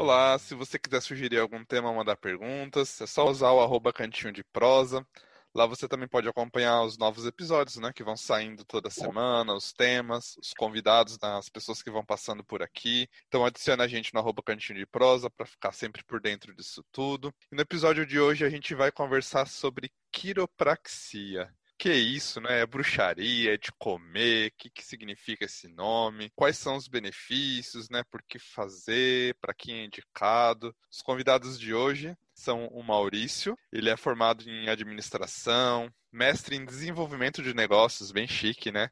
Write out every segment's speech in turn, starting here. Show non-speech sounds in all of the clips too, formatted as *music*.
Olá, se você quiser sugerir algum tema, mandar perguntas, é só usar o arroba cantinho de prosa. Lá você também pode acompanhar os novos episódios, né? Que vão saindo toda semana, os temas, os convidados, né, as pessoas que vão passando por aqui. Então adiciona a gente no arroba cantinho de prosa para ficar sempre por dentro disso tudo. E no episódio de hoje a gente vai conversar sobre quiropraxia. Que isso, né? É bruxaria, é de comer, o que, que significa esse nome, quais são os benefícios, né? Por que fazer, para quem é indicado. Os convidados de hoje são o Maurício, ele é formado em administração, mestre em desenvolvimento de negócios, bem chique, né?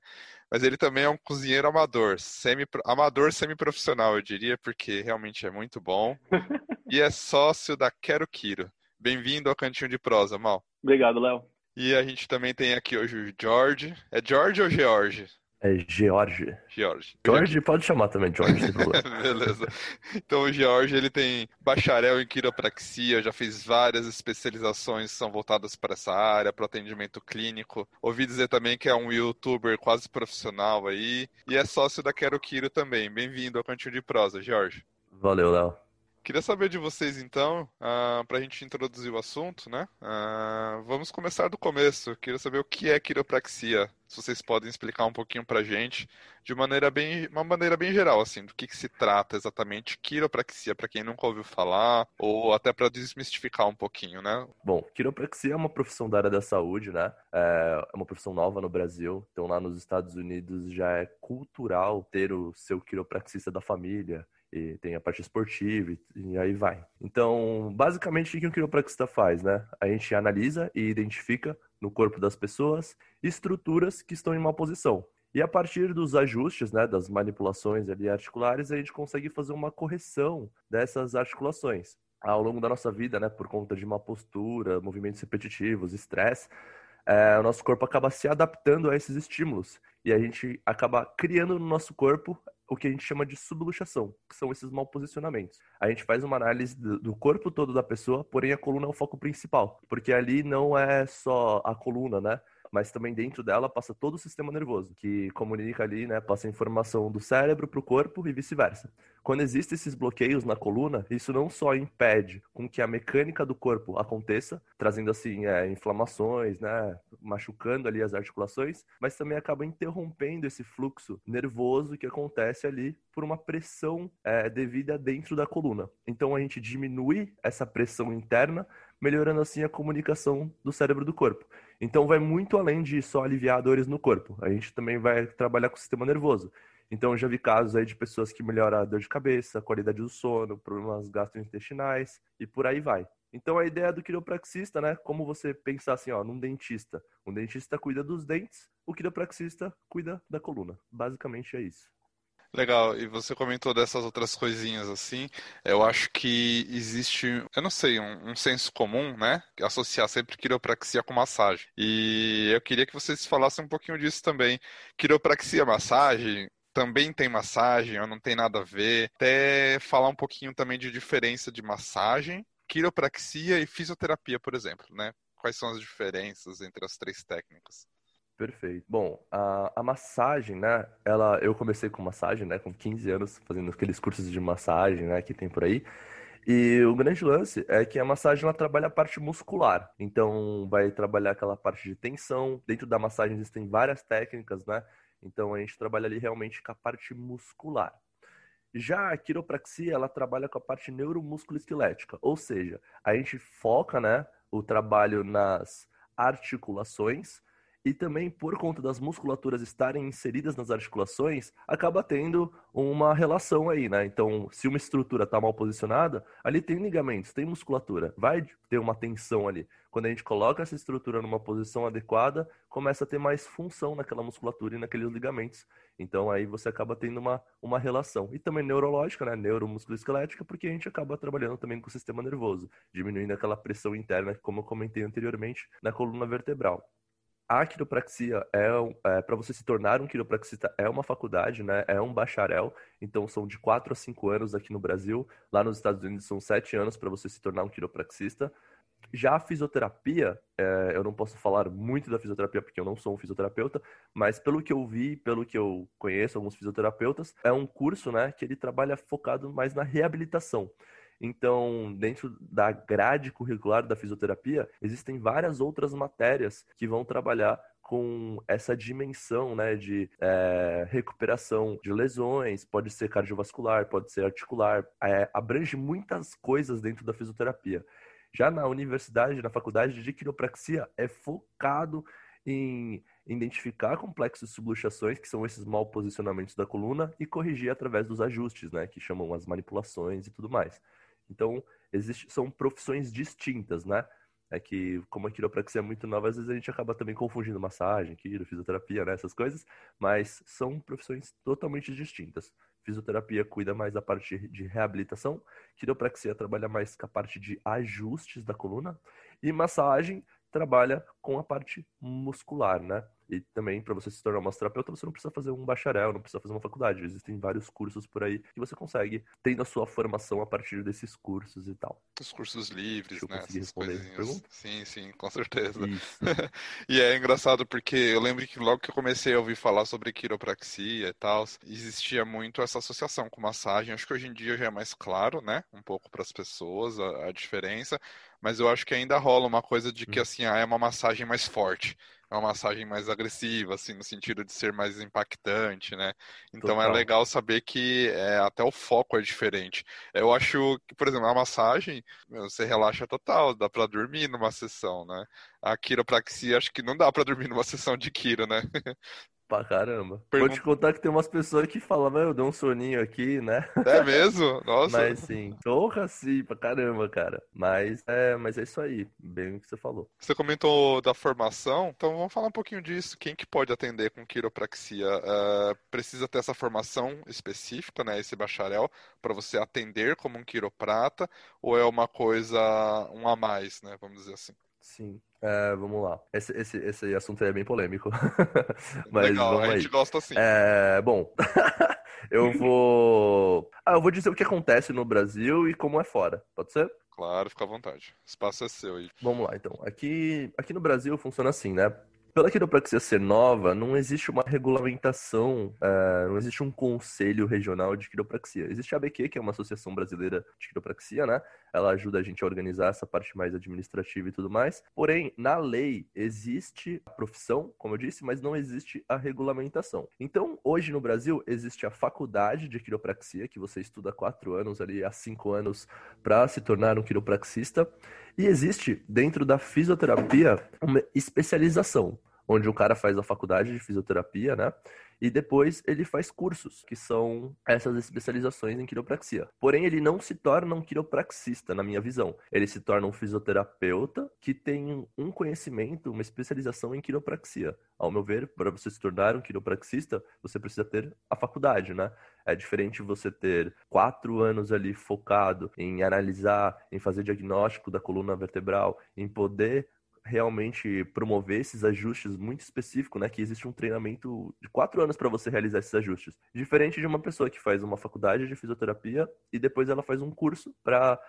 Mas ele também é um cozinheiro amador, semi, amador semi-profissional, eu diria, porque realmente é muito bom. *laughs* e é sócio da Quero Quiro. Bem-vindo ao Cantinho de Prosa, Mal. Obrigado, Léo. E a gente também tem aqui hoje o George. É George ou George? É George. George. George pode chamar também George, sem problema. *laughs* Beleza. Então o George, ele tem bacharel em quiropraxia, já fez várias especializações que são voltadas para essa área, para o atendimento clínico. Ouvi dizer também que é um youtuber quase profissional aí. E é sócio da Quero Quiro também. Bem-vindo ao Cantinho de Prosa, George. Valeu, Léo. Queria saber de vocês então, uh, ah, para a gente introduzir o assunto, né? Uh, vamos começar do começo. Queria saber o que é quiropraxia. Se vocês podem explicar um pouquinho para a gente, de maneira bem, uma maneira bem geral, assim, do que, que se trata exatamente quiropraxia, para quem nunca ouviu falar, ou até para desmistificar um pouquinho, né? Bom, quiropraxia é uma profissão da área da saúde, né? É uma profissão nova no Brasil. Então, lá nos Estados Unidos já é cultural ter o seu quiropraxista da família e tem a parte esportiva e, e, aí vai. Então, basicamente, o que um quiropraxista faz, né? A gente analisa e identifica no corpo das pessoas estruturas que estão em uma posição. E a partir dos ajustes, né, das manipulações ali articulares, a gente consegue fazer uma correção dessas articulações. Ao longo da nossa vida, né, por conta de uma postura, movimentos repetitivos, estresse, é, o nosso corpo acaba se adaptando a esses estímulos e a gente acaba criando no nosso corpo o que a gente chama de subluxação, que são esses mal posicionamentos. A gente faz uma análise do corpo todo da pessoa, porém a coluna é o foco principal, porque ali não é só a coluna, né? Mas também dentro dela passa todo o sistema nervoso, que comunica ali, né, passa informação do cérebro para o corpo e vice-versa. Quando existem esses bloqueios na coluna, isso não só impede com que a mecânica do corpo aconteça, trazendo assim é, inflamações, né, machucando ali as articulações, mas também acaba interrompendo esse fluxo nervoso que acontece ali por uma pressão é, devida dentro da coluna. Então a gente diminui essa pressão interna, melhorando assim a comunicação do cérebro do corpo. Então vai muito além de só aliviar dores no corpo. A gente também vai trabalhar com o sistema nervoso. Então já vi casos aí de pessoas que melhoram a dor de cabeça, a qualidade do sono, problemas gastrointestinais e por aí vai. Então a ideia do quiropraxista, né, como você pensar assim, ó, num dentista. Um dentista cuida dos dentes, o quiropraxista cuida da coluna. Basicamente é isso. Legal, e você comentou dessas outras coisinhas assim. Eu acho que existe, eu não sei, um, um senso comum, né? Associar sempre quiropraxia com massagem. E eu queria que vocês falassem um pouquinho disso também. Quiropraxia, massagem, também tem massagem ou não tem nada a ver. Até falar um pouquinho também de diferença de massagem, quiropraxia e fisioterapia, por exemplo, né? Quais são as diferenças entre as três técnicas? Perfeito. Bom, a, a massagem, né? Ela, eu comecei com massagem, né? Com 15 anos, fazendo aqueles cursos de massagem, né? Que tem por aí. E o grande lance é que a massagem ela trabalha a parte muscular. Então, vai trabalhar aquela parte de tensão. Dentro da massagem existem várias técnicas, né? Então, a gente trabalha ali realmente com a parte muscular. Já a quiropraxia, ela trabalha com a parte neuromusculoesquelética. Ou seja, a gente foca, né? O trabalho nas articulações e também por conta das musculaturas estarem inseridas nas articulações, acaba tendo uma relação aí, né? Então, se uma estrutura está mal posicionada, ali tem ligamentos, tem musculatura, vai ter uma tensão ali. Quando a gente coloca essa estrutura numa posição adequada, começa a ter mais função naquela musculatura e naqueles ligamentos. Então, aí você acaba tendo uma, uma relação. E também neurológica, né? Neuromusculoesquelética, porque a gente acaba trabalhando também com o sistema nervoso, diminuindo aquela pressão interna, como eu comentei anteriormente, na coluna vertebral a quiropraxia é, é para você se tornar um quiropraxista é uma faculdade, né? É um bacharel, então são de 4 a 5 anos aqui no Brasil. Lá nos Estados Unidos são 7 anos para você se tornar um quiropraxista. Já a fisioterapia, é, eu não posso falar muito da fisioterapia porque eu não sou um fisioterapeuta, mas pelo que eu vi, pelo que eu conheço alguns fisioterapeutas, é um curso, né, que ele trabalha focado mais na reabilitação. Então, dentro da grade curricular da fisioterapia, existem várias outras matérias que vão trabalhar com essa dimensão né, de é, recuperação de lesões, pode ser cardiovascular, pode ser articular, é, abrange muitas coisas dentro da fisioterapia. Já na universidade, na faculdade de quiropraxia, é focado em identificar complexos subluxações, que são esses mal posicionamentos da coluna, e corrigir através dos ajustes, né, que chamam as manipulações e tudo mais. Então, existe, são profissões distintas, né? É que, como a quiropraxia é muito nova, às vezes a gente acaba também confundindo massagem, quiro, fisioterapia, né, essas coisas, mas são profissões totalmente distintas. Fisioterapia cuida mais da parte de reabilitação, quiropraxia trabalha mais com a parte de ajustes da coluna, e massagem trabalha com a parte muscular, né? E também, para você se tornar massoterapeuta, você não precisa fazer um bacharel, não precisa fazer uma faculdade. Existem vários cursos por aí que você consegue, tendo a sua formação a partir desses cursos e tal. Os cursos livres, Deixa eu né? Essas responder pergunta? Sim, sim, com certeza. *laughs* E é engraçado porque eu lembro que logo que eu comecei a ouvir falar sobre quiropraxia e tal, existia muito essa associação com massagem. Acho que hoje em dia já é mais claro, né? Um pouco para as pessoas a, a diferença, mas eu acho que ainda rola uma coisa de que Hum. assim, ah, é uma massagem mais forte. É uma massagem mais agressiva, assim, no sentido de ser mais impactante, né? Então é Total. legal saber que é, até o foco é diferente. Eu acho que, por exemplo, a massagem, você relaxa total, dá pra dormir numa sessão, né? A quiropraxia, acho que não dá pra dormir numa *laughs* sessão de quiro, né? Pra caramba. Vou Pergunta- te contar que tem umas pessoas que falam, meu, eu dei um soninho aqui, né? É mesmo? Nossa. Mas sim, porra, sim, pra caramba, cara. Mas é, mas é isso aí, bem o que você falou. Você comentou da formação, então vamos falar um pouquinho disso. Quem que pode atender com quiropraxia? Eh, precisa ter essa formação específica, né? Esse bacharel, para você atender como um quiroprata, ou é uma coisa um a mais, né? Vamos dizer assim. Sim. É, vamos lá. Esse, esse, esse assunto aí é bem polêmico. *laughs* Mas Legal, a gente gosta assim. É, bom, *laughs* eu vou. Ah, eu vou dizer o que acontece no Brasil e como é fora. Pode ser? Claro, fica à vontade. O espaço é seu aí. Vamos lá, então. Aqui, aqui no Brasil funciona assim, né? Pela quiropraxia ser nova, não existe uma regulamentação, eh, não existe um conselho regional de quiropraxia. Existe a ABQ, que é uma associação brasileira de quiropraxia, né? Ela ajuda a gente a organizar essa parte mais administrativa e tudo mais. Porém, na lei existe a profissão, como eu disse, mas não existe a regulamentação. Então, hoje no Brasil existe a faculdade de quiropraxia, que você estuda quatro anos ali, há cinco anos, para se tornar um quiropraxista. E existe, dentro da fisioterapia, uma especialização, onde o cara faz a faculdade de fisioterapia, né? E depois ele faz cursos, que são essas especializações em quiropraxia. Porém, ele não se torna um quiropraxista, na minha visão. Ele se torna um fisioterapeuta que tem um conhecimento, uma especialização em quiropraxia. Ao meu ver, para você se tornar um quiropraxista, você precisa ter a faculdade, né? É diferente você ter quatro anos ali focado em analisar, em fazer diagnóstico da coluna vertebral, em poder realmente promover esses ajustes muito específicos, né? Que existe um treinamento de quatro anos para você realizar esses ajustes. Diferente de uma pessoa que faz uma faculdade de fisioterapia e depois ela faz um curso para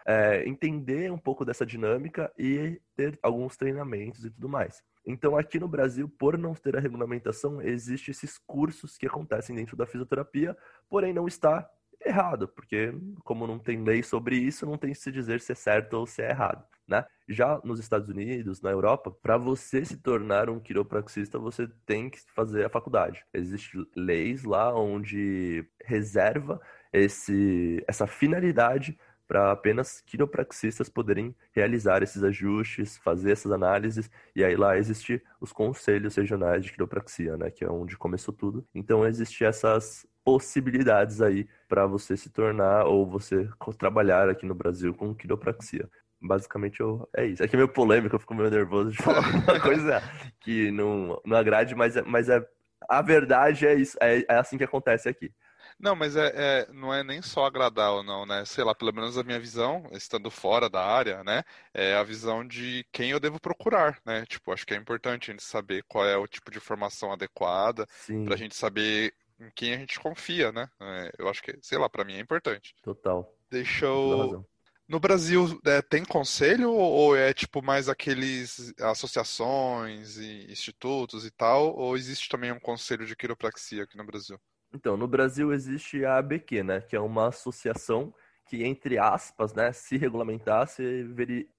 entender um pouco dessa dinâmica e ter alguns treinamentos e tudo mais. Então, aqui no Brasil, por não ter a regulamentação, existem esses cursos que acontecem dentro da fisioterapia, porém não está errado, porque como não tem lei sobre isso, não tem se dizer se é certo ou se é errado, né? Já nos Estados Unidos, na Europa, para você se tornar um quiropraxista, você tem que fazer a faculdade. Existem leis lá onde reserva esse, essa finalidade para apenas quiropraxistas poderem realizar esses ajustes, fazer essas análises, e aí lá existe os conselhos regionais de quiropraxia, né, que é onde começou tudo. Então existe essas possibilidades aí para você se tornar ou você trabalhar aqui no Brasil com quiropraxia. Basicamente eu, é isso. É que é meio polêmico, eu fico meio nervoso de *laughs* falar uma coisa que não, não agrade, mas, é, mas é, a verdade é isso, é, é assim que acontece aqui. Não, mas é, é, não é nem só agradar ou não, né? Sei lá, pelo menos a minha visão, estando fora da área, né? É a visão de quem eu devo procurar, né? Tipo, acho que é importante a gente saber qual é o tipo de formação adequada, Sim, pra gente saber em quem a gente confia, né? É, eu acho que, sei lá, pra mim é importante. total. Deixa eu, razão. No Brasil, é, tem conselho ou é tipo mais aqueles associações e institutos e tal? Ou existe também um conselho de quiropraxia aqui no Brasil? Então, no Brasil existe a ABQ, né, que é uma associação que, entre aspas, né, se regulamentasse,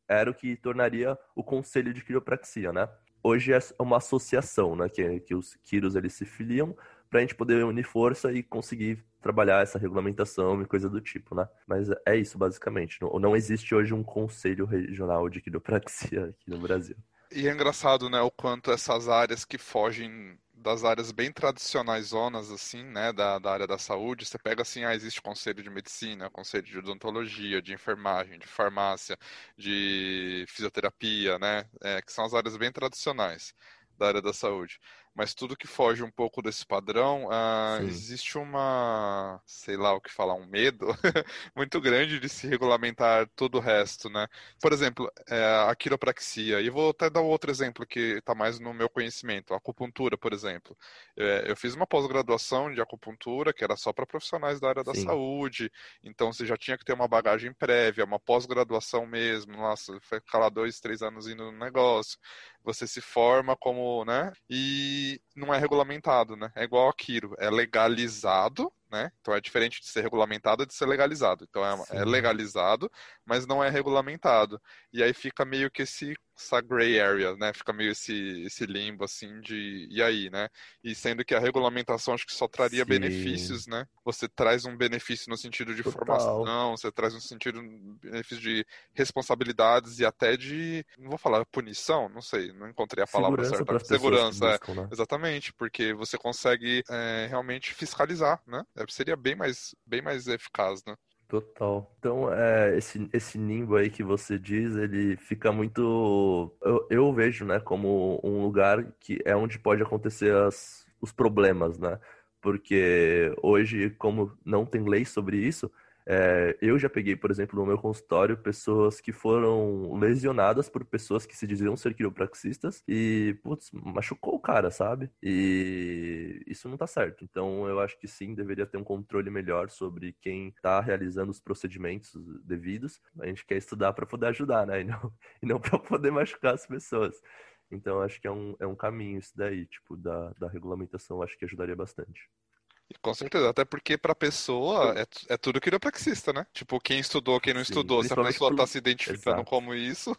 era o que tornaria o Conselho de Quiropraxia, né? Hoje é uma associação, né, que, que os quiros eles se filiam para a gente poder unir força e conseguir trabalhar essa regulamentação e coisa do tipo, né? Mas é isso, basicamente. Não, não existe hoje um conselho regional de quiropraxia aqui no Brasil. E é engraçado, né, o quanto essas áreas que fogem das áreas bem tradicionais zonas, assim, né, da, da área da saúde, você pega assim, ah, existe conselho de medicina, conselho de odontologia, de enfermagem, de farmácia, de fisioterapia, né, é, que são as áreas bem tradicionais da área da saúde mas tudo que foge um pouco desse padrão, uh, existe uma, sei lá o que falar, um medo *laughs* muito grande de se regulamentar todo o resto, né? Por exemplo, é, a quiropraxia, e vou até dar outro exemplo que está mais no meu conhecimento, a acupuntura, por exemplo. É, eu fiz uma pós-graduação de acupuntura, que era só para profissionais da área da Sim. saúde, então você já tinha que ter uma bagagem prévia, uma pós-graduação mesmo, nossa, foi ficar lá dois, três anos indo no negócio você se forma como, né? E não é regulamentado, né? É igual aquilo, é legalizado, né? Então é diferente de ser regulamentado de ser legalizado. Então é, é legalizado, mas não é regulamentado. E aí fica meio que esse essa gray area, né? Fica meio esse, esse limbo assim de e aí, né? E sendo que a regulamentação acho que só traria Sim. benefícios, né? Você traz um benefício no sentido de Total. formação, você traz um sentido benefício de responsabilidades e até de não vou falar punição, não sei, não encontrei a palavra Segurança certa. Segurança, buscam, né? exatamente, porque você consegue é, realmente fiscalizar, né? É, seria bem mais bem mais eficaz, né? Total. Então, é, esse, esse nimbo aí que você diz, ele fica muito. Eu, eu vejo, né, como um lugar que é onde pode acontecer as, os problemas, né? Porque hoje, como não tem lei sobre isso, é, eu já peguei, por exemplo, no meu consultório, pessoas que foram lesionadas por pessoas que se diziam ser quiropraxistas e, putz, machucou o cara, sabe? E isso não tá certo. Então, eu acho que sim, deveria ter um controle melhor sobre quem tá realizando os procedimentos devidos. A gente quer estudar para poder ajudar, né? *laughs* E não, e não para poder machucar as pessoas. Então, acho que é um, é um caminho isso daí, tipo, da, da regulamentação, acho que ajudaria bastante. Com certeza, até porque pra pessoa é, é tudo quiropraxista, né? Tipo, quem estudou, quem não Sim, estudou, se a pessoa tá se identificando Exato. como isso.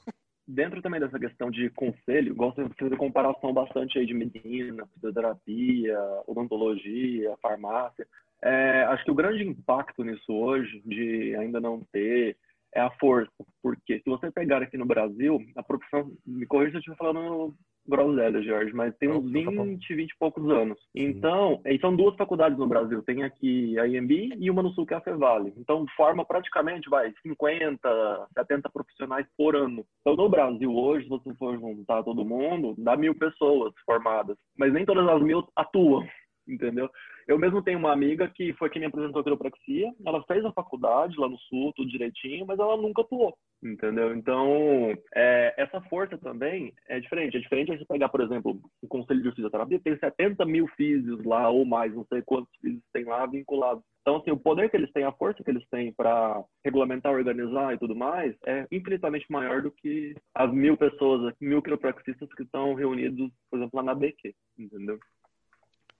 Dentro também dessa questão de conselho, gosto de fazer comparação bastante aí de medicina, fisioterapia, odontologia, farmácia. É, acho que o grande impacto nisso hoje, de ainda não ter, é a força. Porque se você pegar aqui no Brasil, a profissão, me corrija se eu estiver falando groselha, Jorge, mas tem uns 20, 20 e poucos anos. Então, e são duas faculdades no Brasil. Tem aqui a IMB e uma no Sul, que é a Fevale. Então, forma praticamente, vai, 50, 70 profissionais por ano. Então, no Brasil hoje, se você for juntar todo mundo, dá mil pessoas formadas. Mas nem todas as mil atuam, entendeu? Eu mesmo tenho uma amiga que foi quem me apresentou a quiropraxia. Ela fez a faculdade lá no Sul, tudo direitinho, mas ela nunca atuou, entendeu? Então, é, essa força também é diferente. É diferente você pegar, por exemplo, o Conselho de Fisioterapia, tem 70 mil físios lá, ou mais, não sei quantos físios tem lá vinculados. Então, assim, o poder que eles têm, a força que eles têm para regulamentar, organizar e tudo mais, é infinitamente maior do que as mil pessoas, mil quiropraxistas que estão reunidos, por exemplo, lá na BQ, entendeu?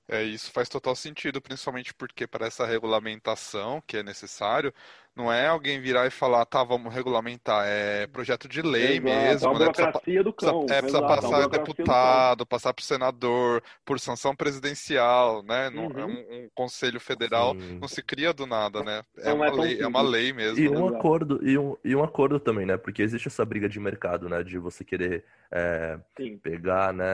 É, isso faz total sentido, principalmente porque para essa regulamentação que é necessário, não é alguém virar e falar, tá, vamos regulamentar, é projeto de lei Exato, mesmo, é né? Precisa, do cão. Precisa, é, precisa Exato, passar deputado, passar para o senador, por sanção presidencial, né? Não, é uhum. um, um, conselho federal Sim. não se cria do nada, né? É, uma, é lei, é uma lei mesmo. E um acordo, e um, e um acordo também, né? Porque existe essa briga de mercado, né? De você querer é, pegar né,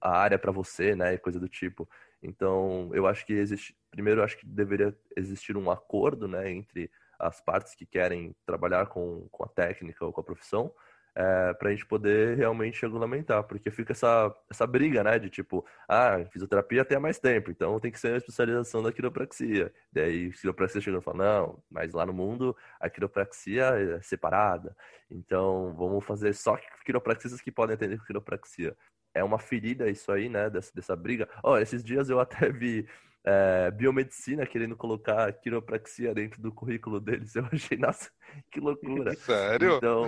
a área para você, né? E coisa do tipo. Então, eu acho que existe. Primeiro, eu acho que deveria existir um acordo né, entre as partes que querem trabalhar com, com a técnica ou com a profissão, é, para a gente poder realmente regulamentar, porque fica essa, essa briga, né, de tipo, ah, fisioterapia tem mais tempo, então tem que ser a especialização da quiropraxia. Daí, quiropraxia chega e fala, não, mas lá no mundo a quiropraxia é separada, então vamos fazer só quiropraxistas que podem atender quiropraxia é uma ferida isso aí, né, dessa, dessa briga. Ó, oh, esses dias eu até vi é, biomedicina querendo colocar quiropraxia dentro do currículo deles. Eu achei, nossa, *laughs* que loucura. *laughs* Sério? Então,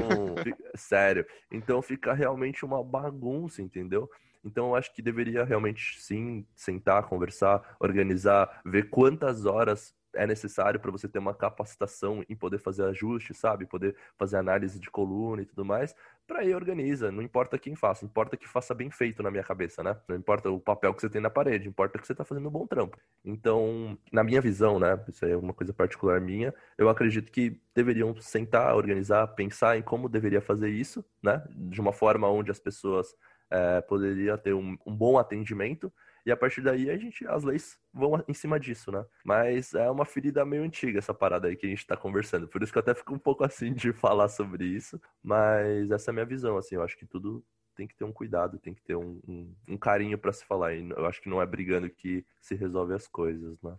sério. Então fica realmente uma bagunça, entendeu? Então, eu acho que deveria realmente sim sentar, conversar, organizar, ver quantas horas é necessário para você ter uma capacitação em poder fazer ajustes, sabe? Poder fazer análise de coluna e tudo mais. Para aí organiza, não importa quem faça, importa que faça bem feito na minha cabeça, né? Não importa o papel que você tem na parede, importa que você está fazendo um bom trampo. Então, na minha visão, né? Isso é uma coisa particular minha, eu acredito que deveriam sentar, organizar, pensar em como deveria fazer isso, né? De uma forma onde as pessoas é, poderiam ter um, um bom atendimento e a partir daí a gente, as leis vão em cima disso, né? Mas é uma ferida meio antiga essa parada aí que a gente tá conversando. Por isso que eu até fico um pouco assim de *laughs* falar sobre isso. Mas essa é a minha visão, assim. Eu acho que tudo tem que ter um cuidado, tem que ter um, um, um carinho para se falar. E eu acho que não é brigando que se resolve as coisas, né?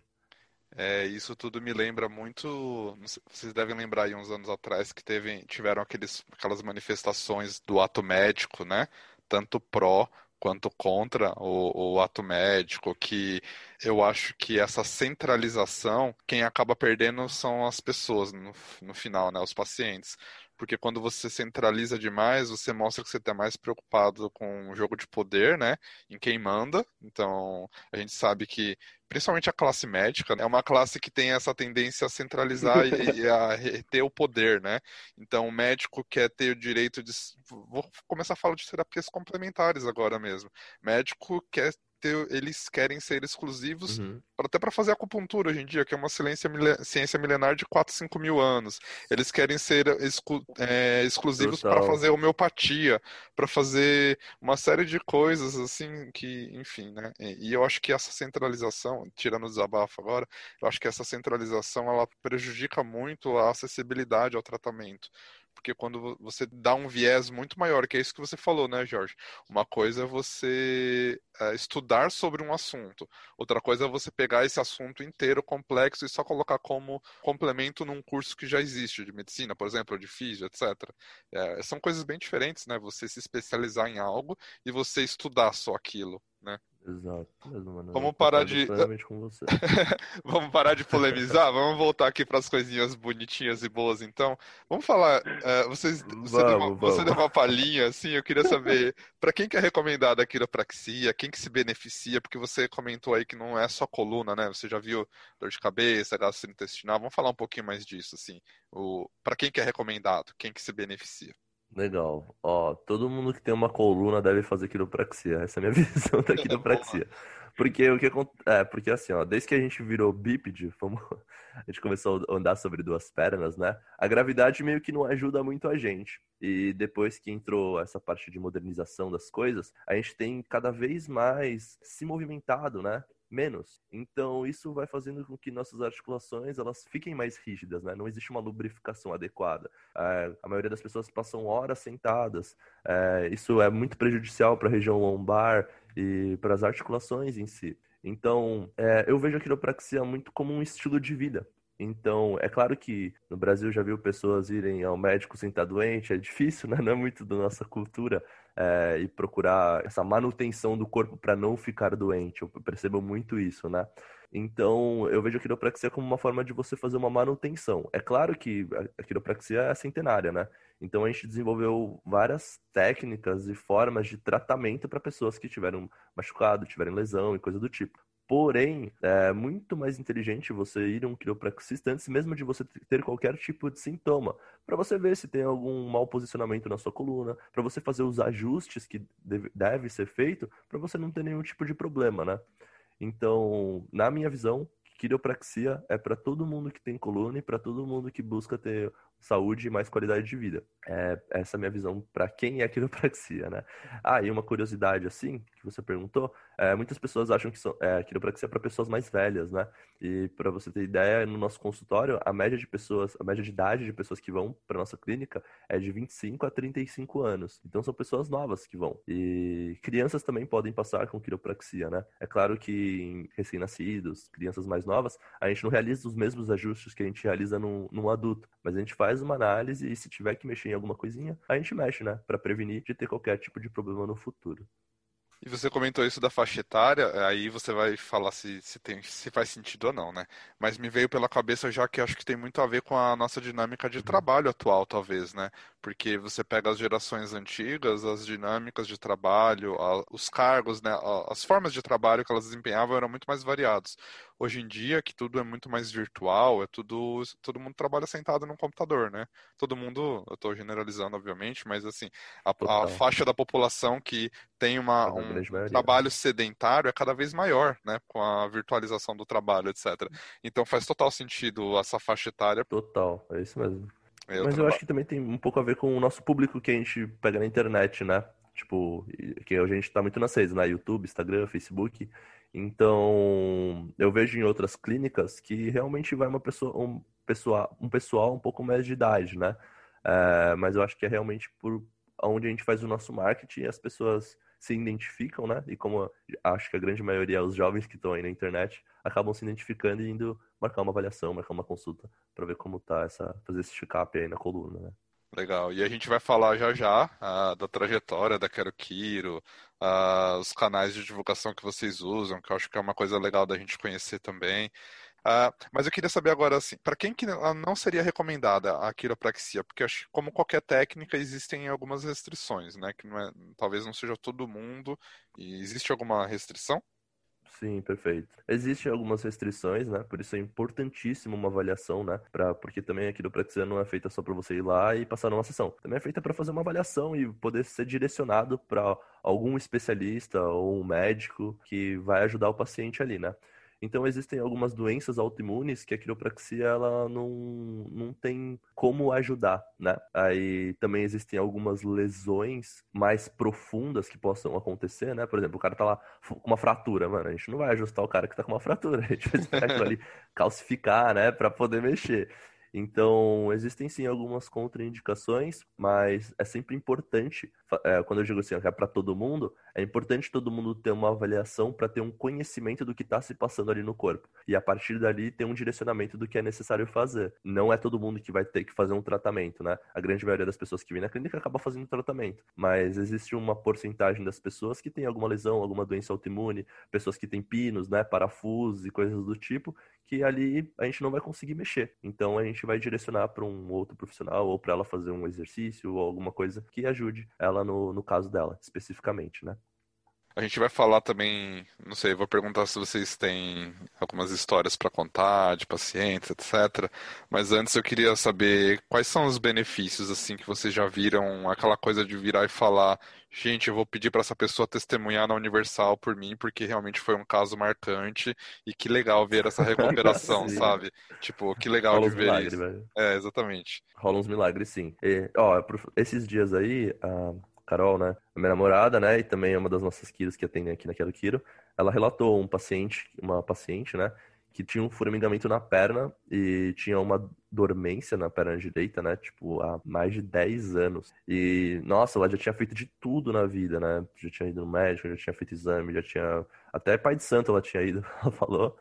É, isso tudo me lembra muito. Vocês devem lembrar aí uns anos atrás que teve, tiveram aqueles, aquelas manifestações do ato médico, né? Tanto pró quanto contra o, o, ato médico, que eu acho que essa centralização, quem acaba perdendo são as pessoas no, no final, né, os pacientes. Porque quando você centraliza demais, você mostra que você está mais preocupado com o jogo de poder, né? Em quem manda. Então, a gente sabe que, principalmente a classe médica, é uma classe que tem essa tendência a centralizar e, e a ter o poder, né? Então, o médico quer ter o direito de. Vou começar a falar de terapias complementares agora mesmo. Médico quer ter, eles querem ser exclusivos, uhum. até para fazer acupuntura hoje em dia, que é uma ciência, ciência milenar de 4, 5 mil anos. Eles querem ser exclu, é, exclusivos para fazer homeopatia, para fazer uma série de coisas, assim, que, enfim, né? E, eu acho que essa centralização, tirando o desabafo agora, eu acho que essa centralização ela prejudica muito a acessibilidade ao tratamento porque quando você dá um viés muito maior, que é isso que você falou, né, Jorge? Uma coisa é você é, estudar sobre um assunto, outra coisa é você pegar esse assunto inteiro, complexo, e só colocar como complemento num curso que já existe, de medicina, por exemplo, de física, etc. É, são coisas bem diferentes, né? Você se especializar em algo e você estudar só aquilo, né? Exato, mano. Vamos parar de. *laughs* Vamos parar de polemizar? Vamos voltar aqui para as coisinhas bonitinhas e boas, então. Vamos falar. Uh, vocês, você, vamos, deu uma, vamos. você deu uma palhinha, assim, eu queria saber para quem que é recomendada a quiropraxia, quem que se beneficia, porque você comentou aí que não é só coluna, né? Você já viu dor de cabeça, gastrointestinal. Vamos falar um pouquinho mais disso, assim. Para quem que é recomendado, quem que se beneficia? Legal. Ó, todo mundo que tem uma coluna deve fazer quiropraxia. Essa é a minha *laughs* visão da *laughs* quiropraxia. Porque o que é, porque assim, ó, desde que a gente virou bípede, vamos, *laughs* a gente começou a andar sobre duas pernas, né? A gravidade meio que não ajuda muito a gente. E depois que entrou essa parte de modernização das coisas, a gente tem cada vez mais se movimentado, né? Menos. Então isso vai fazendo com que nossas articulações elas fiquem mais rígidas, né? Não existe uma lubrificação adequada. É, a maioria das pessoas passam horas sentadas. É, isso é muito prejudicial para a região lombar e para as articulações em si. Então, é, eu vejo a quiropraxia muito como um estilo de vida. Então, é claro que no Brasil já viu pessoas irem ao médico sem estar doente, é difícil, né? Não é muito da nossa cultura é, e procurar essa manutenção do corpo para não ficar doente. Eu percebo muito isso, né? Então, eu vejo a quiropraxia como uma forma de você fazer uma manutenção. É claro que a quiropraxia é centenária, né? Então, a gente desenvolveu várias técnicas e formas de tratamento para pessoas que tiveram machucado, tiveram lesão e coisa do tipo. Porém, é muito mais inteligente você ir a um quiropraxista antes mesmo de você ter qualquer tipo de sintoma, para você ver se tem algum mau posicionamento na sua coluna, para você fazer os ajustes que deve, ser feito, para você não ter nenhum tipo de problema, né? Então, na minha visão, quiropraxia é para todo mundo que tem coluna e para todo mundo que busca ter saúde e mais qualidade de vida. É, essa é a minha visão para quem é quiropraxia, né? Ah, e uma curiosidade assim, que você perguntou, é, muitas pessoas acham que são, é, quiropraxia é para pessoas mais velhas, né? E para você ter ideia, no nosso consultório, a média de pessoas, a média de idade de pessoas que vão para nossa clínica é de 25 a 35 anos. Então são pessoas novas que vão. E crianças também podem passar com quiropraxia, né? É claro que em recém-nascidos, crianças mais novas, a gente não realiza os mesmos ajustes que a gente realiza num, num adulto, mas a gente faz faz uma análise e se tiver que mexer em alguma coisinha, a gente mexe, né? Para prevenir de ter qualquer tipo de problema no futuro. E você comentou isso da faixa etária, aí você vai falar se, se, tem, se faz sentido ou não, né? Mas me veio pela cabeça já que acho que tem muito a ver com a nossa dinâmica de uhum. trabalho atual, talvez, né? Porque você pega as gerações antigas, as dinâmicas de trabalho, a, os cargos, né? A, as formas de trabalho que elas desempenhavam eram muito mais variados. Hoje em dia, que tudo é muito mais virtual, é tudo. Todo mundo trabalha sentado num computador, né? Todo mundo, eu estou generalizando, obviamente, mas assim, a, a, faixa da população que tem uma, um trabalho sedentário é cada vez maior, né? Com a virtualização do trabalho, etc. Então faz total sentido essa faixa etária. Total, é isso mesmo. Eu Mas eu acho que também tem um pouco a ver com o nosso público que a gente pega na internet, né? Tipo, que a gente tá muito nas redes, né? YouTube, Instagram, Facebook. Então, eu vejo em outras clínicas que realmente vai uma pessoa, um pessoal, um pessoal um pouco mais de idade, né? É, mas eu acho que é realmente por onde a gente faz o nosso marketing, as pessoas se identificam, né? E como acho que a grande maioria, os jovens que estão aí na internet, acabam se identificando e indo marcar uma avaliação, marcar uma consulta para ver como tá essa, fazer esse check-up aí na coluna, né? Legal. E a gente vai falar já já uh, da trajetória da Quero Kiro, uh, os canais de divulgação que vocês usam, que eu acho que é uma coisa legal da gente conhecer também. Uh, mas eu queria saber agora, assim, para quem que não seria recomendada a quiropraxia? Porque acho que, como qualquer técnica, existem algumas restrições, né? Que não é, talvez não seja todo mundo. E existe alguma restrição? Sim, perfeito. Existem algumas restrições, né? Por isso é importantíssimo uma avaliação, né? Pra, porque também a quiropraxia não é feita só para você ir lá e passar numa sessão. Também é feita para fazer uma avaliação e poder ser direcionado para algum especialista ou um médico que vai ajudar o paciente ali, né? Então existem algumas doenças autoimunes que a quiropraxia ela não, não tem como ajudar, né? Aí também existem algumas lesões mais profundas que possam acontecer, né? Por exemplo, o cara tá lá com uma fratura, mano, a gente não vai ajustar o cara que tá com uma *laughs* fratura, a gente vai esperar aquilo ali *laughs* calcificar, né, para poder mexer. Então, existem sim algumas contraindicações, mas é sempre importante, é, quando eu digo assim, é para todo mundo, é importante todo mundo ter uma avaliação para ter um conhecimento do que está se passando ali no corpo. E a partir dali ter um direcionamento do que é necessário fazer. Não é todo mundo que vai ter que fazer um tratamento, né? A grande maioria das pessoas que vêm na clínica acaba fazendo tratamento. Mas existe uma porcentagem das pessoas que tem alguma lesão, alguma doença autoimune, pessoas que têm pinos, né? Parafusos e coisas do tipo, que ali a gente não vai conseguir mexer. Então a gente vai direcionar para um outro profissional ou para ela fazer um exercício ou alguma coisa que ajude ela no, no caso dela, especificamente, né? A gente vai falar também, não sei, vou perguntar se vocês têm algumas histórias para contar de pacientes, etc. Mas antes eu queria saber quais são os benefícios assim que vocês já viram, aquela coisa de virar e falar, gente, eu vou pedir para essa pessoa testemunhar na Universal por mim, porque realmente foi um caso marcante e que legal ver essa recuperação, *laughs* sabe? Tipo, que legal Rola de ver milagres, isso. Velho. É, exatamente. Rola uns milagres, sim. E, ó, esses dias aí, uh Carol, né? A minha namorada, né? E também é uma das nossas Kiros que atendem aqui na Quero Kiro. Ela relatou um paciente, uma paciente, né? Que tinha um formigamento na perna e tinha uma dormência na perna direita, né? Tipo, há mais de 10 anos. E, nossa, ela já tinha feito de tudo na vida, né? Já tinha ido no médico, já tinha feito exame, já tinha. Até pai de santo ela tinha ido, *laughs* ela falou.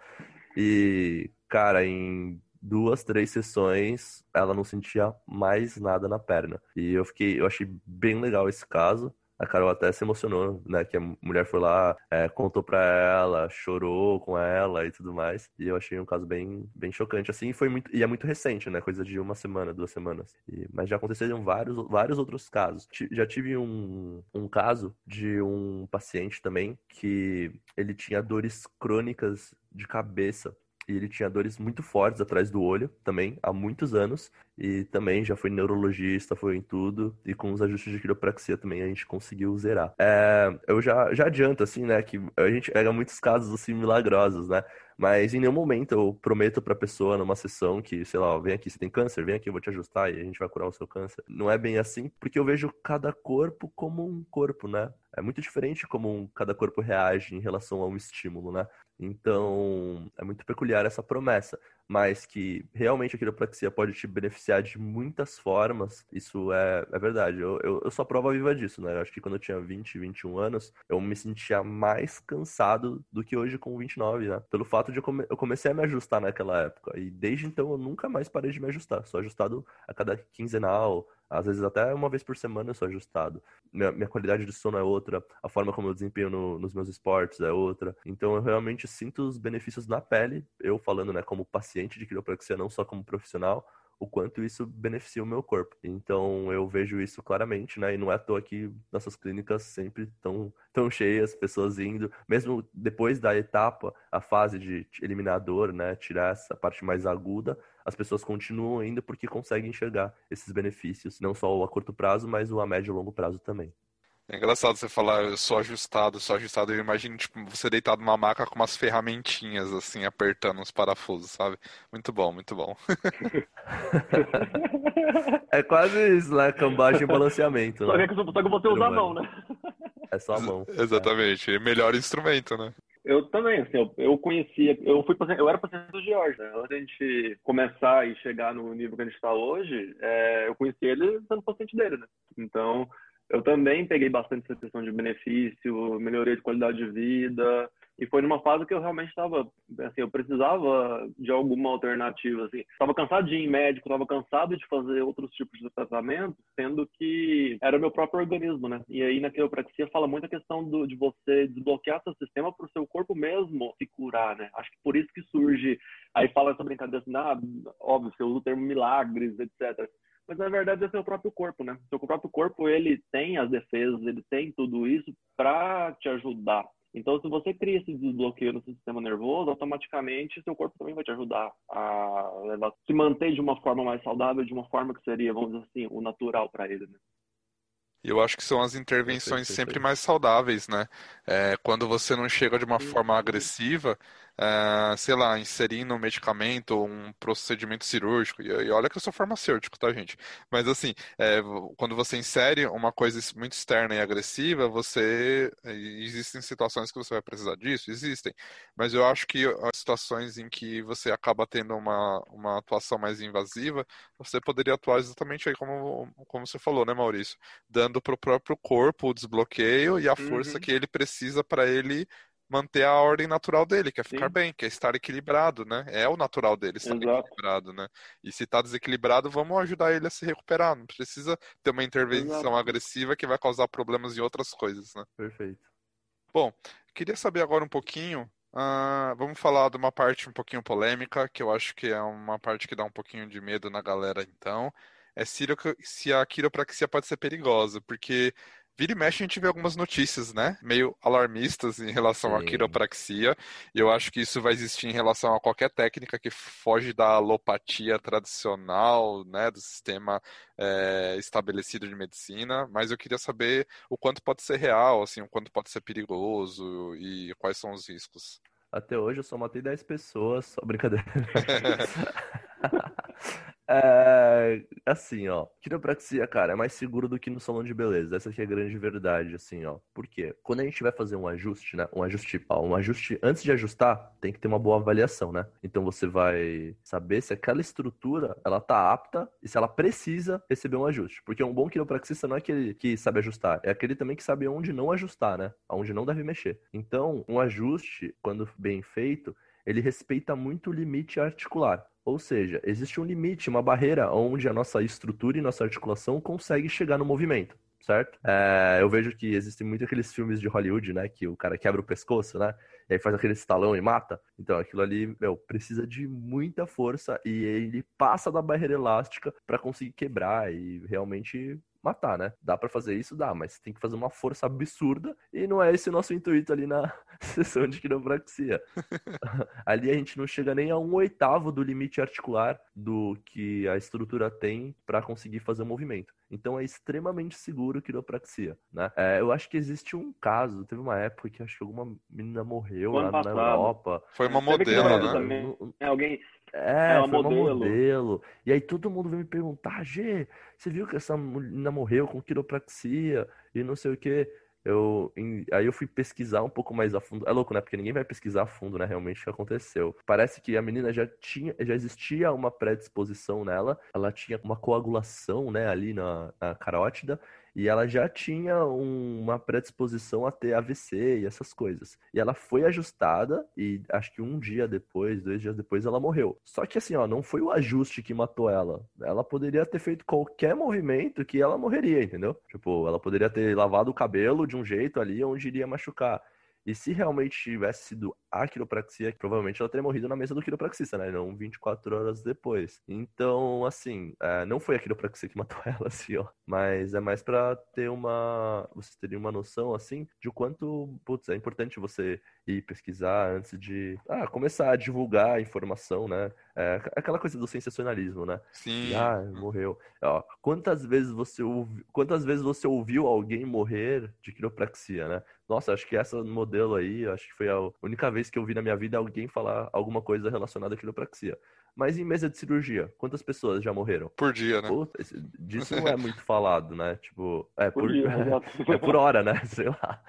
E, cara, em duas, três sessões, ela não sentia mais nada na perna. E eu fiquei, eu achei bem legal esse caso. A Carol até se emocionou, né? Que a mulher foi lá, é, contou pra ela, chorou com ela e tudo mais. E eu achei um caso bem, bem chocante, assim. Foi muito, e é muito recente, né? Coisa de uma semana, duas semanas. E, mas já aconteceram vários, vários outros casos. Já tive um, um caso de um paciente também que ele tinha dores crônicas de cabeça e ele tinha dores muito fortes atrás do olho também, há muitos anos. E também já foi neurologista, foi em tudo. E com os ajustes de quiropraxia também a gente conseguiu zerar. É, eu já, já adianto, assim, né, que a gente pega muitos casos, assim, milagrosos, né? Mas em nenhum momento eu prometo pra pessoa numa sessão que, sei lá, vem aqui, você tem câncer, vem aqui, eu vou te ajustar e a gente vai curar o seu câncer. Não é bem assim, porque eu vejo cada corpo como um corpo, né? É muito diferente como cada corpo reage em relação a um estímulo, né? Então, é muito peculiar essa promessa, mas que realmente a quiropraxia pode te beneficiar de muitas formas, isso é, é verdade. Eu, eu, eu sou a prova viva disso, né? Eu acho que quando eu tinha 20, 21 anos, eu me sentia mais cansado do que hoje com 29, né? Pelo fato de eu, come, eu comecei a me ajustar naquela época, e desde então eu nunca mais parei de me ajustar, sou ajustado a cada quinzenal, Às vezes até uma vez por semana eu sou ajustado. Minha, minha qualidade de sono é outra, a forma como eu desempenho no, nos meus esportes é outra. Então eu realmente sinto os benefícios na pele, eu falando, né, como paciente de quiropraxia, não só como profissional, o quanto isso beneficia o meu corpo. Então eu vejo isso claramente, né? E não é à toa que nossas clínicas sempre estão tão cheias, pessoas indo, mesmo depois da etapa, a fase de eliminar dor, né? Tirar essa parte mais aguda, as pessoas continuam indo porque conseguem enxergar esses benefícios, não só a curto prazo, mas o a médio e longo prazo também. É engraçado você falar, eu sou ajustado, sou ajustado. Eu imagino, tipo, você deitado numa maca com umas ferramentinhas, assim, apertando uns parafusos, sabe? Muito bom, muito bom. *laughs* é quase isso, né? Cambagem e balanceamento. Só, né? que, só que você usa a mão, né? É só a mão. Exatamente. É. Melhor instrumento, né? Eu também, assim, eu, eu conhecia, eu fui eu era paciente do George, né? Antes de a gente começar e chegar no nível que a gente está hoje, é, eu conheci ele sendo paciente dele, né? Então, eu também peguei bastante essa questão de benefício, melhoria de qualidade de vida, e foi numa fase que eu realmente estava, assim, eu precisava de alguma alternativa, assim. Estava cansado de ir em médico, estava cansado de fazer outros tipos de tratamento, sendo que era o meu próprio organismo, né? E aí na quiropraxia fala muito a questão do, de você desbloquear seu sistema para o seu corpo mesmo se curar, né? Acho que por isso que surge, aí fala essa brincadeira assim, ah, óbvio, você usa o termo milagres, etc mas na verdade é seu próprio corpo, né? Seu próprio corpo ele tem as defesas, ele tem tudo isso para te ajudar. Então, se você cria esse desbloqueio no sistema nervoso, automaticamente seu corpo também vai te ajudar a levar, se manter de uma forma mais saudável, de uma forma que seria, vamos dizer assim, o natural para ele. Né? Eu acho que são as intervenções sempre mais saudáveis, né? É, quando você não chega de uma forma agressiva, é, sei lá, inserindo um medicamento ou um procedimento cirúrgico. E, e, olha que eu sou farmacêutico, tá, gente? Mas assim, é, quando você insere uma coisa muito externa e agressiva, você. Existem situações que você vai precisar disso? Existem. Mas eu acho que as situações em que você acaba tendo uma, uma atuação mais invasiva, você poderia atuar exatamente aí como, como você falou, né, Maurício? Dando para o próprio corpo o desbloqueio e a força uhum. que ele precisa para ele manter a ordem natural dele, que é ficar Sim. bem, que é estar equilibrado, né? É o natural dele estar Exato. equilibrado, né? E se está desequilibrado, vamos ajudar ele a se recuperar. Não precisa ter uma intervenção Exato. agressiva que vai causar problemas em outras coisas, né? Perfeito. Bom, queria saber agora um pouquinho. Uh, vamos falar de uma parte um pouquinho polêmica, que eu acho que é uma parte que dá um pouquinho de medo na galera, então. É se a quiropraxia pode ser perigosa, porque Vira e mexe a gente vê algumas notícias, né? Meio alarmistas em relação Sim. à quiropraxia. E eu acho que isso vai existir em relação a qualquer técnica que foge da alopatia tradicional, né? Do sistema é, estabelecido de medicina. Mas eu queria saber o quanto pode ser real, assim, o quanto pode ser perigoso e quais são os riscos. Até hoje eu só matei 10 pessoas, só brincadeira. *laughs* *laughs* É, assim, ó, quiropraxia, cara, é mais seguro do que no salão de beleza. Essa aqui é a grande verdade, assim, ó. Por quê? Quando a gente vai fazer um ajuste, né? Um ajuste, ó, um ajuste, antes de ajustar, tem que ter uma boa avaliação, né? Então você vai saber se aquela estrutura, ela tá apta e se ela precisa receber um ajuste. Porque um bom quiropraxista não é aquele que sabe ajustar, é aquele também que sabe onde não ajustar, né? Onde não deve mexer. Então, um ajuste, quando bem feito, ele respeita muito o limite articular. Ou seja, existe um limite, uma barreira onde a nossa estrutura e nossa articulação consegue chegar no movimento, certo? É, eu vejo que existem muito aqueles filmes de Hollywood, né? Que o cara quebra o pescoço, né? E aí faz aquele estalão e mata. Então aquilo ali, meu, precisa de muita força e ele passa da barreira elástica para conseguir quebrar e realmente matar, né? Dá para fazer isso? Dá, mas tem que fazer uma força absurda e não é esse o nosso intuito ali na *laughs* sessão de quiropraxia. *laughs* ali a gente não chega nem a um oitavo do limite articular do que a estrutura tem para conseguir fazer o movimento. Então é extremamente seguro quiropraxia, né? É, eu acho que existe um caso, teve uma época que acho que alguma menina morreu lá na Europa. Foi uma modelo, né? É, alguém é, é uma foi modelo. uma modelo. E aí todo mundo veio me perguntar, Gê, você viu que essa menina morreu com quiropraxia e não sei o que. Eu, em, aí eu fui pesquisar um pouco mais a fundo. É louco, né? Porque ninguém vai pesquisar a fundo, né? Realmente o que aconteceu. Parece que a menina já tinha, já existia uma predisposição nela. Ela tinha uma coagulação, né? Ali na, na carótida. E ela já tinha um, uma predisposição a ter AVC e essas coisas. E ela foi ajustada e acho que um dia depois, dois dias depois, ela morreu. Só que assim, ó, não foi o ajuste que matou ela. Ela poderia ter feito qualquer movimento que ela morreria, entendeu? Tipo, ela poderia ter lavado o cabelo de um jeito ali onde iria machucar. E se realmente tivesse sido a quiropraxia, provavelmente ela teria morrido na mesa do quiropraxista, né? Não 24 horas depois. Então, assim, é, não foi a quiropraxia que *laughs* matou ela, assim, ó. Mas é mais para ter uma. Você teria uma noção, assim, de o quanto, putz, é importante você ir pesquisar antes de ah, começar a divulgar a informação, né? É aquela coisa do sensacionalismo, né? Sim. E, ah, morreu. Ó, quantas vezes você ouvi... quantas vezes você ouviu alguém morrer de quiropraxia, né? Nossa, acho que essa modelo aí, acho que foi a única vez que eu vi na minha vida alguém falar alguma coisa relacionada à quiropraxia. Mas em mesa de cirurgia, quantas pessoas já morreram? Por dia, né? Puta, disso não é *laughs* muito falado, né? Tipo, é por, Por dia, *laughs* é por hora, né? *laughs* Sei lá.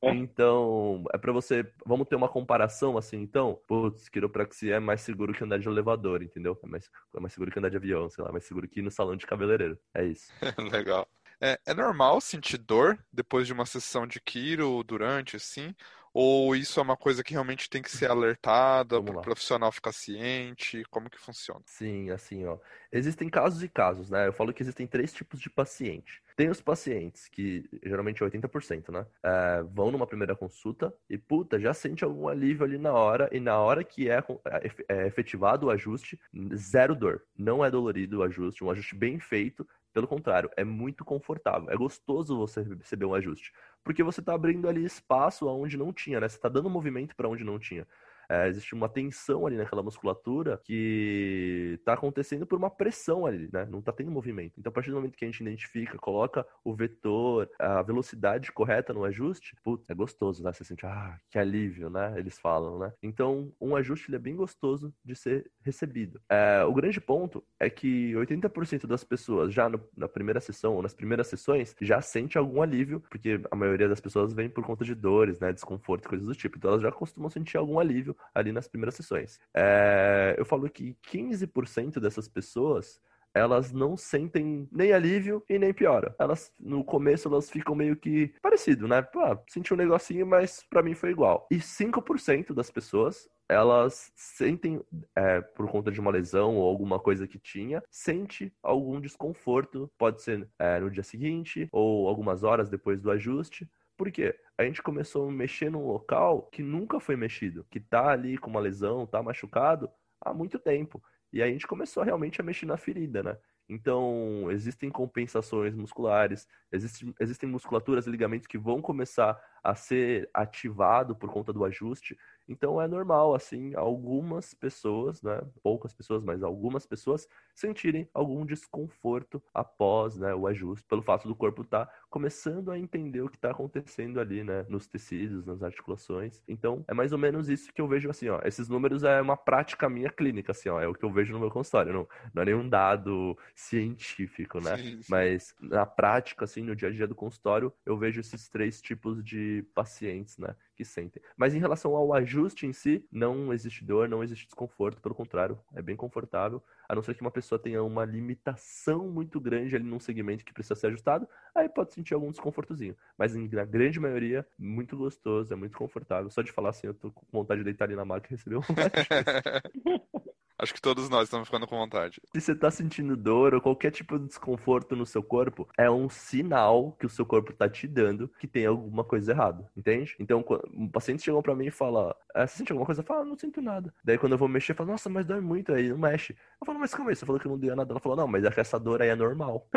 Então, é para você. Vamos ter uma comparação assim, então? Putz, quiropraxia é mais seguro que andar de elevador, entendeu? É mais, é mais seguro que andar de avião, sei lá, mais seguro que ir no salão de cabeleireiro. É isso. Legal. É, é normal sentir dor depois de uma sessão de quiro ou durante, assim? Ou isso é uma coisa que realmente tem que ser alertada para o profissional ficar ciente? Como que funciona? Sim, assim, ó. Existem casos e casos, né? Eu falo que existem três tipos de paciente. Tem os pacientes que, geralmente 80%, né? É, vão numa primeira consulta e, puta, já sente algum alívio ali na hora, e na hora que é, é, é efetivado o ajuste, zero dor. Não é dolorido o ajuste, um ajuste bem feito, pelo contrário, é muito confortável. É gostoso você receber um ajuste. Porque você está abrindo ali espaço aonde não tinha, né? Você está dando movimento para onde não tinha. É, existe uma tensão ali naquela musculatura que está acontecendo por uma pressão ali, né? Não está tendo movimento. Então, a partir do momento que a gente identifica, coloca o vetor, a velocidade correta no ajuste, putz, é gostoso, né? Você sente, ah, que alívio, né? Eles falam, né? Então, um ajuste é bem gostoso de ser recebido. É, o grande ponto é que 80% das pessoas já no, na primeira sessão ou nas primeiras sessões já sente algum alívio, porque a maioria das pessoas vem por conta de dores, né? Desconforto, coisas do tipo. Então, elas já costumam sentir algum alívio ali nas primeiras sessões. É, eu falo que 15% dessas pessoas elas não sentem nem alívio e nem piora. Elas, no começo, elas ficam meio que parecido, né? Ah, senti um negocinho, mas para mim foi igual. E 5% das pessoas, elas sentem, é, por conta de uma lesão ou alguma coisa que tinha, sente algum desconforto. Pode ser é, no dia seguinte ou algumas horas depois do ajuste. Por quê? A gente começou a mexer num local que nunca foi mexido, que tá ali com uma lesão, tá machucado há muito tempo. E a gente começou realmente a mexer na ferida, né? Então, existem compensações musculares, existe, existem musculaturas e ligamentos que vão começar a ser ativado por conta do ajuste. Então é normal, assim, algumas pessoas, né, poucas pessoas, mas algumas pessoas sentirem algum desconforto após, né, o ajuste, pelo fato do corpo estar tá começando a entender o que está acontecendo ali, né, nos tecidos, nas articulações. Então é mais ou menos isso que eu vejo, assim, ó, esses números é uma prática minha clínica, assim, ó, é o que eu vejo no meu consultório, não, não é nenhum dado científico, né, sim, sim. mas na prática, assim, no dia a dia do consultório, eu vejo esses três tipos de pacientes, né, que sentem. Mas em relação ao ajuste em si, não existe dor, não existe desconforto, pelo contrário, é bem confortável, a não ser que uma pessoa tenha uma limitação muito grande ali num segmento que precisa ser ajustado, aí pode sentir algum desconfortozinho. Mas na grande maioria, muito gostoso, é muito confortável. Só de falar assim, eu tô com vontade de deitar ali na maca e receber um *laughs* *laughs* Acho que todos nós estamos ficando com vontade. Se você está sentindo dor ou qualquer tipo de desconforto no seu corpo, é um sinal que o seu corpo está te dando que tem alguma coisa errada, entende? Então, um paciente chegou para mim e fala: ah, Você sente alguma coisa? Eu falo: ah, Não sinto nada. Daí, quando eu vou mexer, eu falo: Nossa, mas dói muito aí, não mexe. Eu falo: Mas calma aí, você falou que não doía nada. Ela falou: Não, mas é que essa dor aí é normal. *laughs*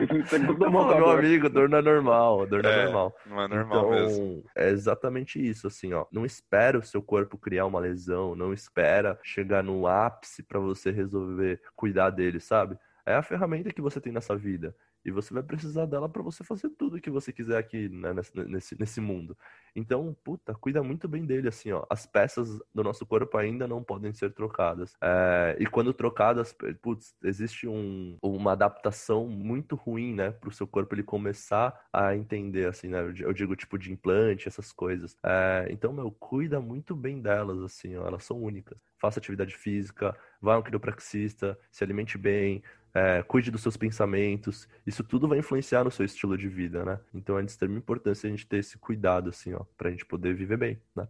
eu falo, meu amigo, dor não é normal, dor não é, é normal. Não é normal então, mesmo. É exatamente isso, assim, ó. Não espera o seu corpo criar uma lesão, não espera chegar no ar ápice para você resolver cuidar dele, sabe? É a ferramenta que você tem nessa vida. E você vai precisar dela para você fazer tudo que você quiser aqui né, nesse, nesse mundo. Então, puta, cuida muito bem dele, assim, ó. As peças do nosso corpo ainda não podem ser trocadas. É, e quando trocadas, putz, existe um, uma adaptação muito ruim, né, pro seu corpo ele começar a entender, assim, né? Eu digo tipo de implante, essas coisas. É, então, meu, cuida muito bem delas, assim, ó. Elas são únicas. Faça atividade física, vá a um quiropraxista, se alimente bem, é, cuide dos seus pensamentos. Isso tudo vai influenciar no seu estilo de vida, né? Então é de extrema importância a gente ter esse cuidado, assim, ó, pra gente poder viver bem, né?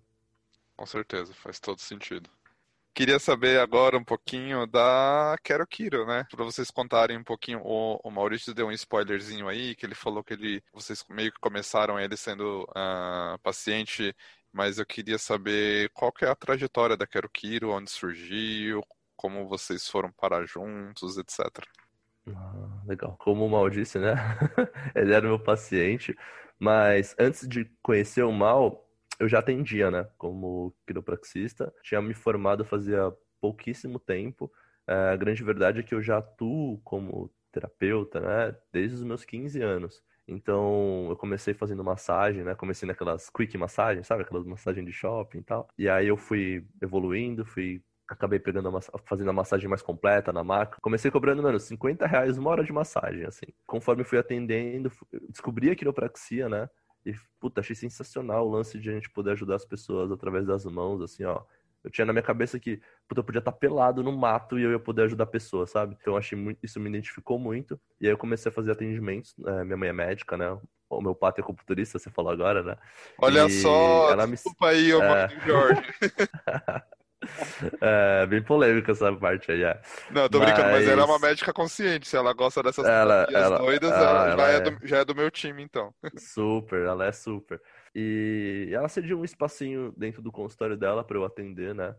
Com certeza, faz todo sentido. Queria saber agora um pouquinho da Quero Kiro, né? Para vocês contarem um pouquinho. O, o, Maurício deu um spoilerzinho aí, que ele falou que ele, vocês meio que começaram ele sendo uh, paciente, mas eu queria saber qual que é a trajetória da Quero Kiro, onde surgiu, como vocês foram parar juntos, etc. Ah, legal. Como o Mal disse, né? *laughs* ele era meu paciente, mas antes de conhecer o Mal, eu já atendia, né, como quiropraxista. Tinha me formado fazia pouquíssimo tempo. É, a grande verdade é que eu já atuo como terapeuta, né, desde os meus 15 anos. Então, eu comecei fazendo massagem, né? Comecei naquelas quick massagens, sabe? Aquelas massagens de shopping e tal. E aí eu fui evoluindo, fui acabei pegando a fazendo a massagem mais completa na maca. Comecei cobrando, mano, 50 reais uma hora de massagem, assim. Conforme fui atendendo, descobri a quiropraxia, né? E, puta, achei sensacional o lance de a gente poder ajudar as pessoas através das mãos, assim, ó. Eu tinha na minha cabeça que, puta, eu podia estar pelado no mato e eu ia poder ajudar a pessoa, sabe? Então, achei muito, isso me identificou muito. E aí eu comecei a fazer atendimentos. É, minha mãe é médica, né? O meu pai é computurista, você falou agora, né? Olha e só, ela desculpa me... aí, ô é... Jorge. *laughs* *laughs* É, bem polêmica essa parte aí, é. Não, tô mas... brincando, mas ela é uma médica consciente. Se ela gosta dessas ela, ela doidas, ela, ela, já, é... É do, já é do meu time, então. Super, ela é super. E ela cediu um espacinho dentro do consultório dela para eu atender, né?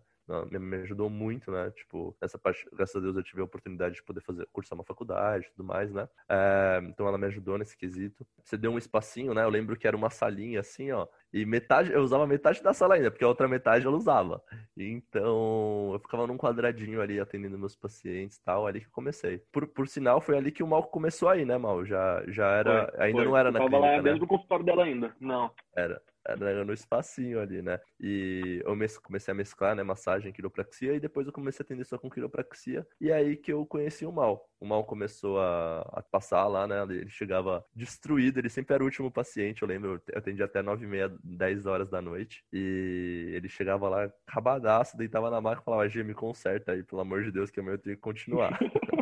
me ajudou muito, né? Tipo, essa parte, graças a Deus, eu tive a oportunidade de poder fazer, cursar uma faculdade e tudo mais, né? É, então ela me ajudou nesse quesito. Você deu um espacinho, né? Eu lembro que era uma salinha assim, ó. E metade, eu usava metade da sala ainda, porque a outra metade eu usava. Então, eu ficava num quadradinho ali atendendo meus pacientes e tal, ali que eu comecei. Por, por sinal, foi ali que o Mal começou aí, né, Mal? Já, já era. Foi, ainda foi. não era eu na tava clínica, lá né? dentro do consultório dela ainda. Não. Era era no espacinho ali, né? E eu comecei a mesclar, né, massagem quiropraxia, e depois eu comecei a atender só com quiropraxia, e aí que eu conheci o Mal. O Mal começou a, a passar lá, né? Ele chegava destruído, ele sempre era o último paciente, eu lembro, eu atendi até 9 e meia, 10 horas da noite, e ele chegava lá rabadaço, deitava na maca e falava, G, me conserta aí, pelo amor de Deus, que amanhã eu tenho que continuar. *laughs*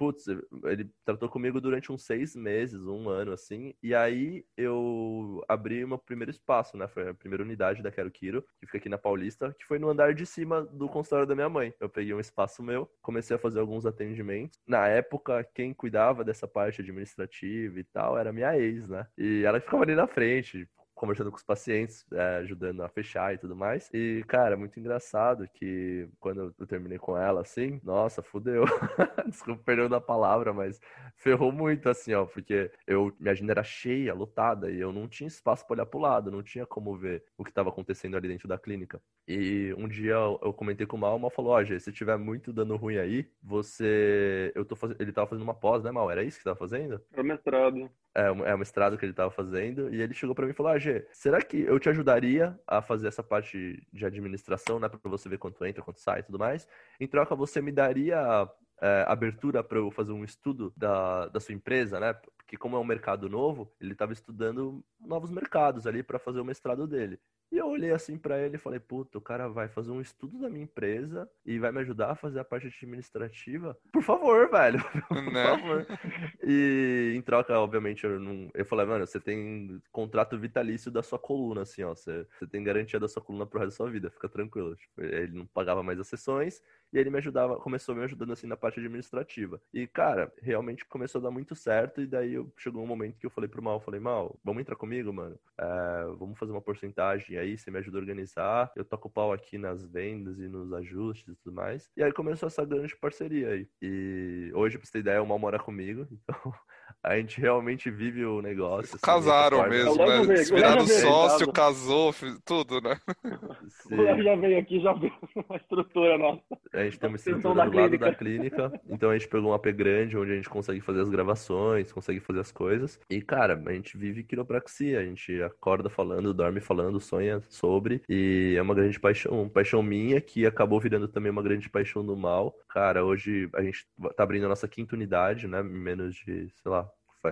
putz, ele tratou comigo durante uns seis meses, um ano, assim, e aí eu abri meu primeiro espaço, né? Foi a primeira unidade da Quero Quiro, que fica aqui na Paulista, que foi no andar de cima do consultório da minha mãe. Eu peguei um espaço meu, comecei a fazer alguns atendimentos. Na época, quem cuidava dessa parte administrativa e tal era minha ex, né? E ela ficava ali na frente, conversando com os pacientes, é, ajudando a fechar e tudo mais. E, cara, muito engraçado que quando eu terminei com ela, assim, nossa, fudeu. *laughs* Desculpa, perdão da palavra, mas ferrou muito, assim, ó, porque eu, minha agenda era cheia, lotada, e eu não tinha espaço para olhar pro lado, não tinha como ver o que estava acontecendo ali dentro da clínica. E um dia eu comentei com o Mal, o Mal falou, ó, oh, se tiver muito dano ruim aí, você... Eu tô fazendo... Ele tava fazendo uma pós, né, Mal? Era isso que tava fazendo? Era mestrado. É, é o mestrado que ele tava fazendo, e ele chegou para mim e falou, ah, Será que eu te ajudaria a fazer essa parte de administração, né, para você ver quanto entra, quanto sai e tudo mais? Em troca, você me daria é, abertura para eu fazer um estudo da, da sua empresa, né? Porque como é um mercado novo, ele estava estudando novos mercados ali para fazer o mestrado dele. E eu olhei assim para ele e falei, puta, o cara vai fazer um estudo da minha empresa e vai me ajudar a fazer a parte administrativa? Por favor, velho. *laughs* Por né? favor. E em troca, obviamente, eu não. Eu falei, mano, você tem contrato vitalício da sua coluna, assim, ó. Você, você tem garantia da sua coluna pro resto da sua vida, fica tranquilo. Tipo, ele não pagava mais as sessões e ele me ajudava, começou me ajudando assim na parte administrativa. E, cara, realmente começou a dar muito certo. E daí eu, chegou um momento que eu falei pro Mal, falei, Mal, vamos entrar comigo, mano? É, vamos fazer uma porcentagem aí, você me ajuda a organizar, eu toco o pau aqui nas vendas e nos ajustes e tudo mais. E aí começou essa grande parceria aí. E hoje, pra você ter ideia, o Mal mora comigo, *laughs* então a gente realmente vive o negócio. Assim, Casaram mesmo, né? Viraram sócio, casou, tudo, né? *laughs* Sim. O Léo já veio aqui, já viu *laughs* a estrutura nossa. A gente tem uma estrutura do lado da clínica, então a gente pegou um AP grande onde a gente consegue fazer as gravações, consegue fazer as coisas. E, cara, a gente vive quiropraxia, a gente acorda falando, dorme falando, sonha sobre, e é uma grande paixão, uma paixão minha que acabou virando também uma grande paixão do mal. Cara, hoje a gente tá abrindo a nossa quinta unidade, né? Menos de, sei lá,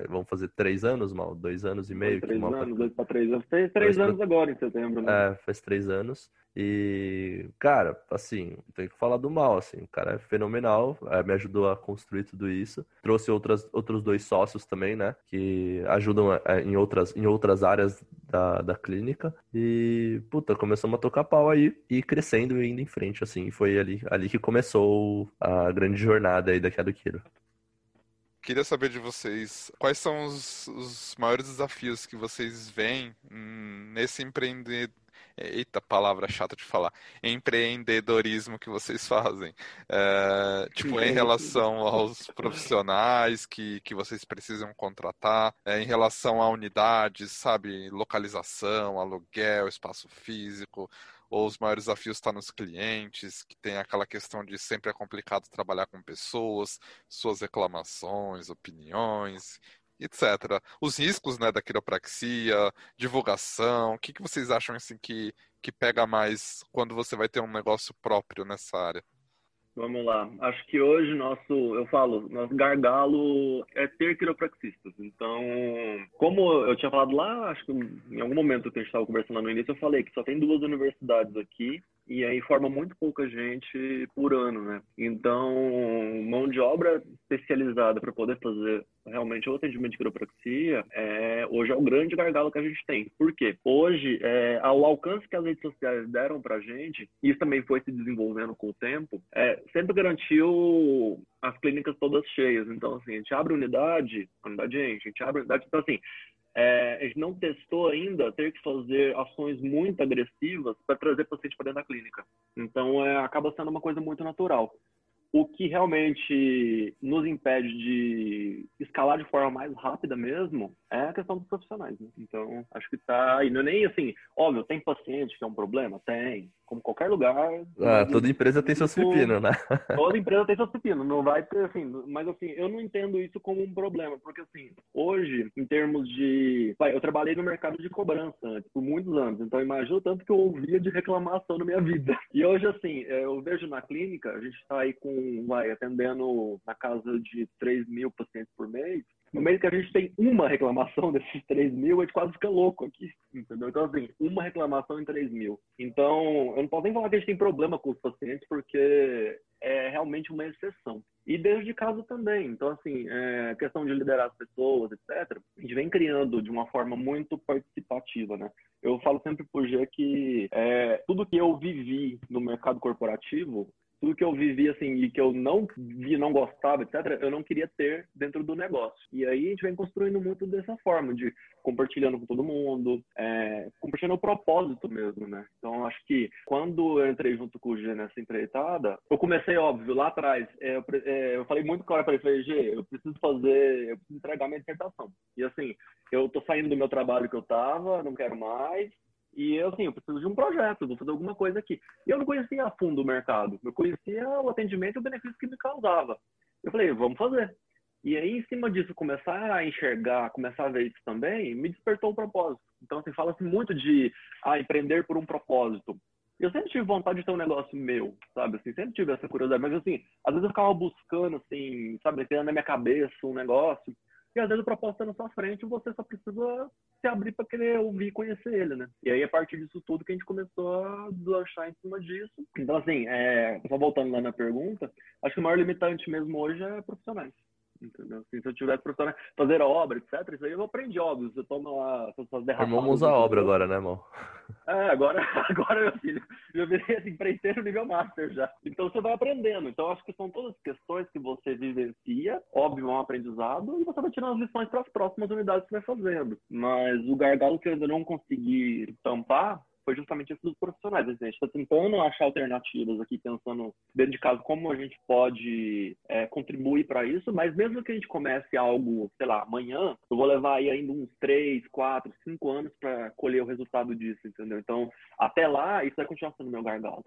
vamos fazer três anos, mal? Dois anos e meio? Três mal anos, tá... dois para três anos. Fez três dois anos pra... agora em setembro, né? É, faz três anos. E, cara, assim, tem que falar do mal, assim, o cara é fenomenal, é, me ajudou a construir tudo isso. Trouxe outras, outros dois sócios também, né, que ajudam é, em, outras, em outras áreas da, da clínica. E, puta, começamos a tocar pau aí e crescendo e indo em frente, assim. Foi ali, ali que começou a grande jornada aí da Quero. Queria saber de vocês quais são os, os maiores desafios que vocês veem nesse empreendedor Eita, palavra chata de falar. Empreendedorismo que vocês fazem. É, tipo, em relação aos profissionais que, que vocês precisam contratar, é, em relação a unidades, sabe? Localização, aluguel, espaço físico ou os maiores desafios estão tá nos clientes, que tem aquela questão de sempre é complicado trabalhar com pessoas, suas reclamações, opiniões, etc. Os riscos né, da quiropraxia, divulgação, o que, que vocês acham assim, que, que pega mais quando você vai ter um negócio próprio nessa área? Vamos lá. Acho que hoje nosso, eu falo, nosso gargalo é ter quiropraxistas. Então, como eu tinha falado lá, acho que em algum momento que a gente estava conversando no início, eu falei que só tem duas universidades aqui e aí forma muito pouca gente por ano, né? Então, mão de obra especializada para poder fazer realmente o atendimento de quiropraxia é, hoje é o grande gargalo que a gente tem. Por quê? Hoje, é, ao alcance que as redes sociais deram para a gente, isso também foi se desenvolvendo com o tempo, é, sempre garantiu as clínicas todas cheias. Então, assim, a gente abre unidade, unidade, a gente abre unidade, então assim, é, a gente não testou ainda ter que fazer ações muito agressivas para trazer paciente para dentro da clínica. Então, é, acaba sendo uma coisa muito natural. O que realmente nos impede de escalar de forma mais rápida mesmo é a questão dos profissionais. Né? Então, acho que está aí. Não é nem assim, óbvio, tem paciente que é um problema? Tem como qualquer lugar. Ah, *laughs* toda empresa tem seus pepinos, né? toda empresa tem seus pepinos, não vai ter assim, mas assim, eu não entendo isso como um problema, porque assim, hoje, em termos de. Pai, eu trabalhei no mercado de cobrança antes, por muitos anos, então imagina o tanto que eu ouvia de reclamação na minha vida. *laughs* E hoje, assim, eu vejo na clínica, a gente está aí com, vai, atendendo na casa de 3 mil pacientes por mês, no meio que a gente tem uma reclamação *laughs* desses 3 mil, a gente quase fica louco aqui, entendeu? Então, assim, uma reclamação em 3 mil. Então, eu não posso nem falar que a gente tem problema com os pacientes, porque é realmente uma exceção. E desde de casa também. Então, assim, é, questão de liderar as pessoas, etc., a gente vem criando de uma forma muito participativa, né? Eu falo sempre pro G que é, tudo que eu vivi no mercado corporativo tudo que eu vivi assim e que eu não vi, não gostava, etc, eu não queria ter dentro do negócio. E aí a gente vem construindo muito dessa forma, de compartilhando com todo mundo, é, compartilhando o propósito mesmo, né? Então acho que quando eu entrei junto com o G nessa empreitada, eu comecei, óbvio, lá atrás, é, eu, é, eu, falei muito claro para ele, falei, G, eu preciso fazer, eu preciso entregar minha dissertação. E assim, eu tô saindo do meu trabalho que eu tava, não quero mais, e eu, assim, eu preciso de um projeto, vou fazer alguma coisa aqui. E eu não conhecia a fundo o mercado. Eu conhecia o atendimento e o benefício que me causava. Eu falei, vamos fazer. E aí, em cima disso, começar a enxergar, começar a ver isso também, me despertou o propósito. Então, assim, fala-se muito de ah, empreender por um propósito. Eu sempre tive vontade de ter um negócio meu, sabe? Assim, sempre tive essa curiosidade. Mas, assim, às vezes eu ficava buscando, assim, sabe, tendo na minha cabeça um negócio. E às vezes o propósito está na sua frente e você só precisa se abrir para querer ouvir e conhecer ele, né? E aí, a partir disso tudo, que a gente começou a deslanchar em cima disso. Então, assim, é... só voltando lá na pergunta, acho que o maior limitante mesmo hoje é profissionais. Entendeu? Assim, se eu tivesse profissional, fazer a obra, etc., isso aí eu aprendi, óbvio. Você toma lá suas derrapadas. Vamos usar a obra agora, né, irmão? É, agora, *laughs* agora meu filho, eu virei assim, empreiteiro nível master já. Então você vai aprendendo. Então acho que são todas questões que você vivencia, óbvio, é um aprendizado, e você vai tirando as lições para as próximas unidades que você vai fazendo. Mas o gargalo que eu ainda não consegui tampar foi justamente esse dos profissionais. A gente está tentando achar alternativas aqui, pensando dentro de casa como a gente pode é, contribuir para isso, mas mesmo que a gente comece algo, sei lá, amanhã, eu vou levar aí ainda uns 3, 4, 5 anos para colher o resultado disso, entendeu? Então, até lá, isso vai continuar sendo meu gargalo.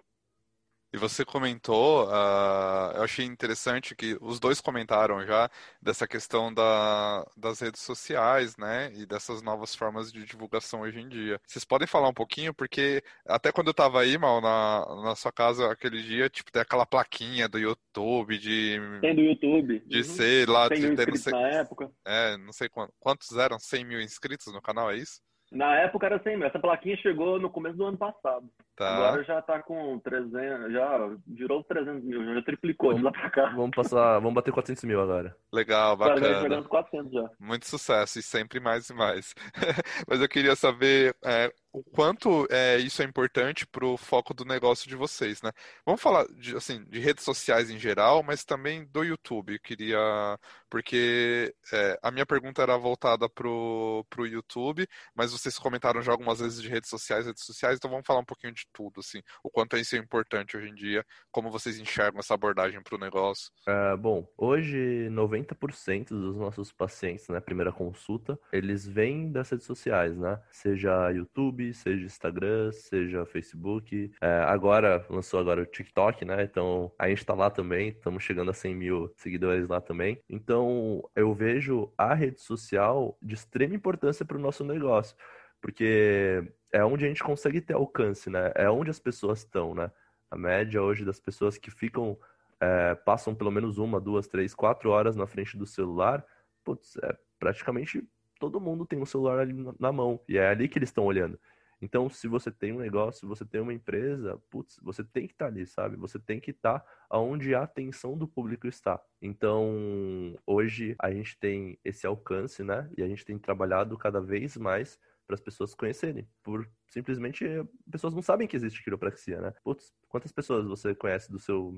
E você comentou, uh, eu achei interessante que os dois comentaram já dessa questão da, das redes sociais, né? E dessas novas formas de divulgação hoje em dia. Vocês podem falar um pouquinho, porque até quando eu tava aí, mal, na, na sua casa aquele dia, tipo, tem aquela plaquinha do YouTube, de. Tem do YouTube. De uhum. ser lá. Tem de ter, não sei, na época. É, não sei quantos, quantos eram, 100 mil inscritos no canal, é isso? Na época era 100 mil. Essa plaquinha chegou no começo do ano passado. Tá. Agora já tá com 300, já virou 300 mil, já triplicou de lá pra cá. Vamos passar, vamos bater 400 mil agora. Legal, bacana. Chegando 400 já. Muito sucesso e sempre mais e mais. *laughs* Mas eu queria saber é, o quanto é, isso é importante para o foco do negócio de vocês, né? Vamos falar de, assim, de redes sociais em geral, mas também do YouTube. Eu queria, porque é, a minha pergunta era voltada para o YouTube, mas vocês comentaram já algumas vezes de redes sociais, redes sociais, então vamos falar um pouquinho de tudo, assim, o quanto isso é importante hoje em dia, como vocês enxergam essa abordagem para o negócio. É, bom, hoje 90% dos nossos pacientes na né, primeira consulta, eles vêm das redes sociais, né? Seja YouTube YouTube, seja Instagram, seja Facebook. É, agora, lançou agora o TikTok, né? Então, a gente tá lá também, estamos chegando a 100 mil seguidores lá também. Então, eu vejo a rede social de extrema importância para o nosso negócio, porque é onde a gente consegue ter alcance, né? É onde as pessoas estão, né? A média hoje das pessoas que ficam, é, passam pelo menos uma, duas, três, quatro horas na frente do celular, putz, é praticamente todo mundo tem um celular ali na mão. E é ali que eles estão olhando. Então, se você tem um negócio, se você tem uma empresa, putz, você tem que estar tá ali, sabe? Você tem que estar tá onde a atenção do público está. Então, hoje a gente tem esse alcance, né? E a gente tem trabalhado cada vez mais para as pessoas conhecerem. Por simplesmente pessoas não sabem que existe quiropraxia, né? Putz, quantas pessoas você conhece do seu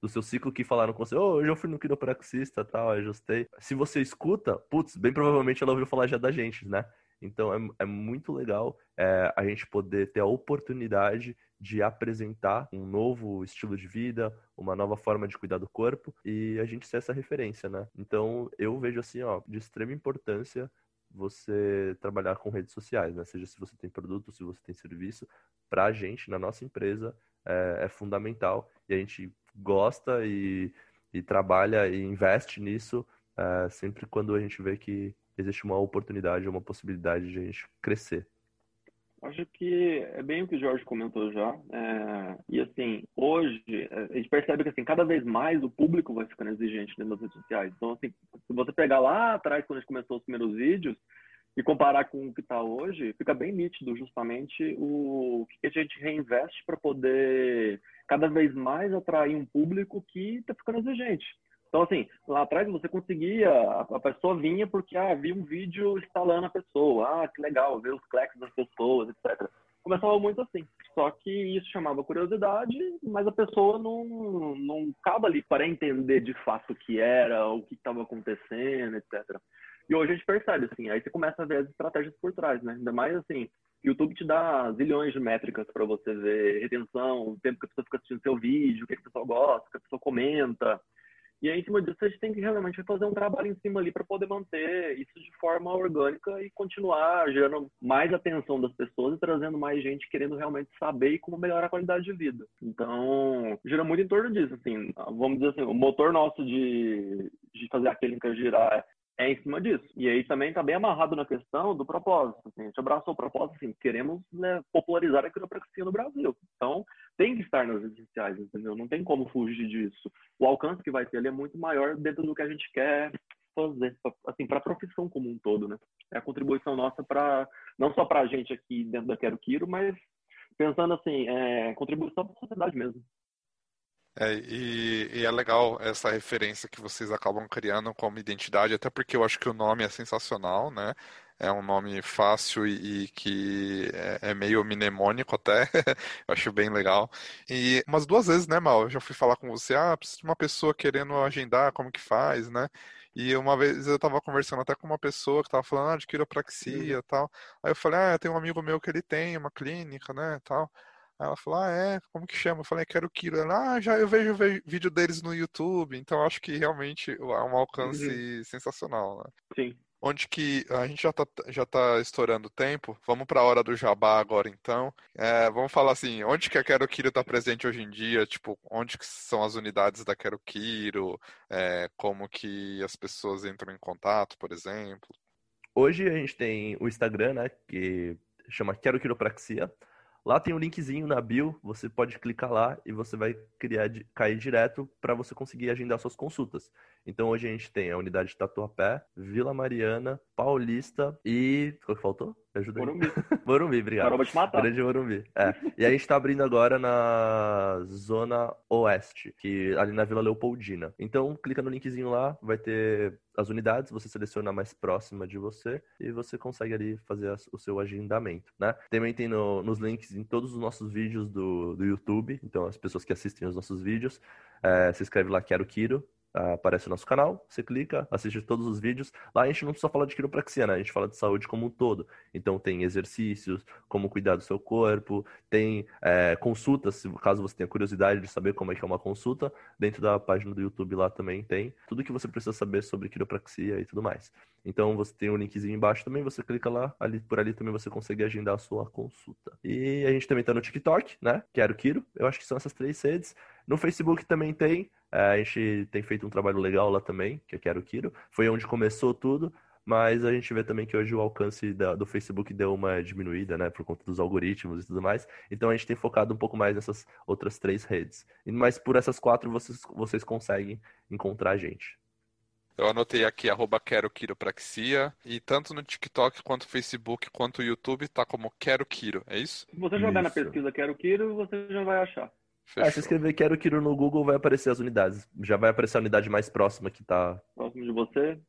do seu ciclo que falaram com você, oh, hoje eu fui no quiropraxista, tal, ajustei. Se você escuta, putz, bem provavelmente ela ouviu falar já da gente, né? Então é, é muito legal é, a gente poder ter a oportunidade de apresentar um novo estilo de vida, uma nova forma de cuidar do corpo e a gente ser essa referência, né? Então eu vejo assim, ó, de extrema importância você trabalhar com redes sociais, né? Seja se você tem produto, se você tem serviço, para a gente, na nossa empresa, é, é, fundamental e a gente gosta e, e trabalha e investe nisso é, sempre quando a gente vê que existe uma oportunidade, uma possibilidade de a gente crescer. Acho que é bem o que o Jorge comentou já. É, e assim, hoje é, a gente percebe que assim, cada vez mais o público vai ficando exigente das redes sociais. Então, assim, se você pegar lá atrás, quando a gente começou os primeiros vídeos, e comparar com o que está hoje, fica bem nítido justamente o que a gente reinveste para poder cada vez mais atrair um público que está ficando exigente. Então, assim, lá atrás você conseguia, a pessoa vinha porque ah, um vídeo instalando a pessoa, ah, que legal, ver os cliques das pessoas, etc. Começava muito assim. Só que isso chamava curiosidade, mas a pessoa não, não acaba ali para entender de fato o que era, o que estava acontecendo, etc. E hoje a gente percebe, assim, aí você começa a ver as estratégias por trás, né? Ainda mais assim, YouTube te dá zilhões de métricas para você ver retenção, o tempo que a pessoa fica assistindo seu vídeo, o que a pessoa gosta, o que a pessoa comenta. E aí, em cima disso, a gente tem que realmente fazer um trabalho em cima ali para poder manter isso de forma orgânica e continuar gerando mais atenção das pessoas e trazendo mais gente querendo realmente saber e como melhorar a qualidade de vida. Então, gira muito em torno disso, assim, vamos dizer assim, o motor nosso de, de fazer a clínica girar é em cima disso. E aí também está bem amarrado na questão do propósito. Assim, a gente abraçou o propósito, assim, queremos né, popularizar a quiropraxia no Brasil. Então, tem que estar nas redes sociais, entendeu? Não tem como fugir disso. O alcance que vai ter ali é muito maior dentro do que a gente quer fazer, assim, para a profissão como um todo, né? É a contribuição nossa para, não só para a gente aqui dentro da Quero Quiro, mas pensando assim, é, contribuição para a sociedade mesmo. É, e, e, é legal essa referência que vocês acabam criando como identidade, até porque eu acho que o nome é sensacional, né? É um nome fácil e, e que é, é, meio mnemônico até. *laughs* eu acho bem legal. E umas duas vezes, né, Mal? Eu já fui falar com você, ah, preciso de uma pessoa querendo agendar, como que faz, né? E uma vez eu tava conversando até com uma pessoa que tava falando ah, de quiropraxia e tal. Aí eu falei, ah, tem um amigo meu que ele tem uma clínica, né, tal. Ela falou, ah, é? Como que chama? Eu falei, quero Kiro. Ela, ah, já eu vejo vídeo deles no YouTube, então acho que realmente é um alcance uhum. sensacional, né? Sim. onde que a gente já tá, já tá estourando o tempo. Vamos para a hora do jabá agora, então. É, vamos falar assim, onde que a Quero Kiro está presente hoje em dia? Tipo, onde que são as unidades da Quero Kiro? É, como que as pessoas entram em contato, por exemplo? Hoje a gente tem o Instagram, né, que chama Quero Quiropraxia. Lá tem um linkzinho na bio, você pode clicar lá e você vai criar, cair direto para você conseguir agendar suas consultas. Então hoje a gente tem a unidade de Tatuapé, Vila Mariana, Paulista e. Qual que faltou? Me ajuda aí. Morumbi. *laughs* Morumbi, obrigado. Parou te matar. Grande Morumbi. É. E a gente tá abrindo agora na Zona Oeste, que ali na Vila Leopoldina. Então, clica no linkzinho lá, vai ter as unidades, você seleciona a mais próxima de você e você consegue ali fazer o seu agendamento, né? Também tem no, nos links em todos os nossos vídeos do, do YouTube, então as pessoas que assistem os nossos vídeos, é, se inscreve lá Quero Kiro, aparece nosso canal, você clica, assiste todos os vídeos. Lá a gente não só fala de quiropraxia, né? A gente fala de saúde como um todo. Então tem exercícios, como cuidar do seu corpo, tem é, consultas, caso você tenha curiosidade de saber como é que é uma consulta, dentro da página do YouTube lá também tem tudo que você precisa saber sobre quiropraxia e tudo mais. Então você tem um linkzinho embaixo também, você clica lá, ali por ali também você consegue agendar a sua consulta. E a gente também tá no TikTok, né? Quero Quiro. Eu acho que são essas três redes. No Facebook também tem. A gente tem feito um trabalho legal lá também, que é Quero Kiro. Foi onde começou tudo, mas a gente vê também que hoje o alcance da, do Facebook deu uma diminuída, né, por conta dos algoritmos e tudo mais. Então a gente tem focado um pouco mais nessas outras três redes. Mas por essas quatro vocês, vocês conseguem encontrar a gente. Eu anotei aqui arroba quero quiropraxia e tanto no TikTok quanto no Facebook quanto no YouTube tá como quero quiro, é isso? Se você jogar isso. na pesquisa quero quiro, você já vai achar. É, se escrever Quero Kiro no Google, vai aparecer as unidades. Já vai aparecer a unidade mais próxima que tá. Próximo de você.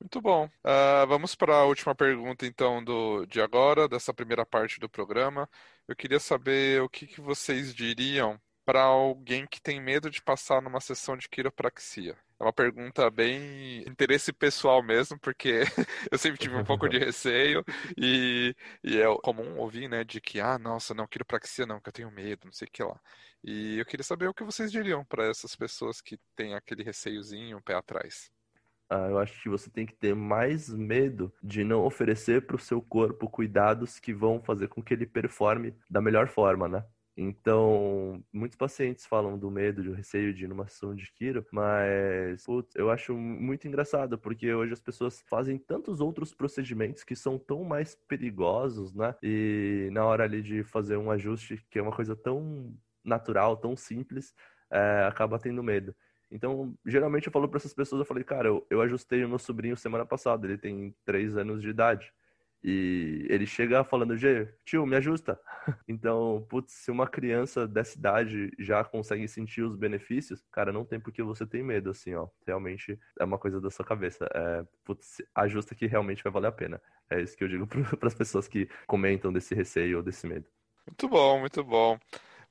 Muito bom. Uh, vamos para a última pergunta, então, do, de agora, dessa primeira parte do programa. Eu queria saber o que, que vocês diriam para alguém que tem medo de passar numa sessão de quiropraxia. É uma pergunta bem interesse pessoal mesmo, porque *laughs* eu sempre tive um pouco de *laughs* receio e, e é comum ouvir, né, de que, ah, nossa, não, quiropraxia não, que eu tenho medo, não sei o que lá. E eu queria saber o que vocês diriam para essas pessoas que têm aquele receiozinho, um pé atrás. Ah, eu acho que você tem que ter mais medo de não oferecer para o seu corpo cuidados que vão fazer com que ele performe da melhor forma, né? Então, muitos pacientes falam do medo, do receio de ir numa sessão de quiro, mas putz, eu acho muito engraçado, porque hoje as pessoas fazem tantos outros procedimentos que são tão mais perigosos, né? E na hora ali de fazer um ajuste, que é uma coisa tão natural, tão simples, é, acaba tendo medo. Então, geralmente eu falo para essas pessoas, eu falei, cara, eu, eu ajustei o meu sobrinho semana passada, ele tem três anos de idade. E ele chega falando, G, tio, me ajusta. *laughs* Então, putz, se uma criança dessa idade já consegue sentir os benefícios, cara, não tem por que você ter medo, assim, ó. Realmente é uma coisa da sua cabeça. É, putz, ajusta que realmente vai valer a pena. É isso que eu digo *laughs* para as pessoas que comentam desse receio ou desse medo. Muito bom, muito bom.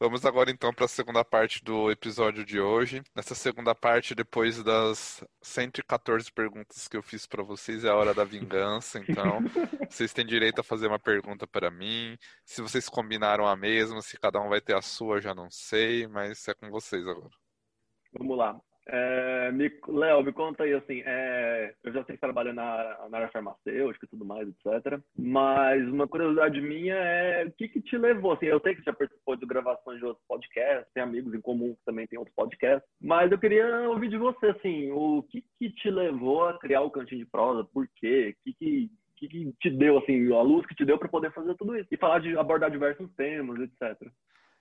Vamos agora então para a segunda parte do episódio de hoje. Nessa segunda parte, depois das 114 perguntas que eu fiz para vocês, é a hora da vingança. Então, *laughs* vocês têm direito a fazer uma pergunta para mim. Se vocês combinaram a mesma, se cada um vai ter a sua, já não sei, mas é com vocês agora. Vamos lá. É, Léo, me conta aí, assim, é, eu já sei que trabalha na, na área farmacêutica e tudo mais, etc. Mas uma curiosidade minha é o que, que te levou, assim, eu sei que você já participou de gravações de outros podcasts, tem amigos em comum que também tem outros podcasts, mas eu queria ouvir de você, assim, o que, que te levou a criar o Cantinho de Prosa, por quê, o que, que que, que te deu, assim, a luz que te deu para poder fazer tudo isso? E falar de abordar diversos temas, etc.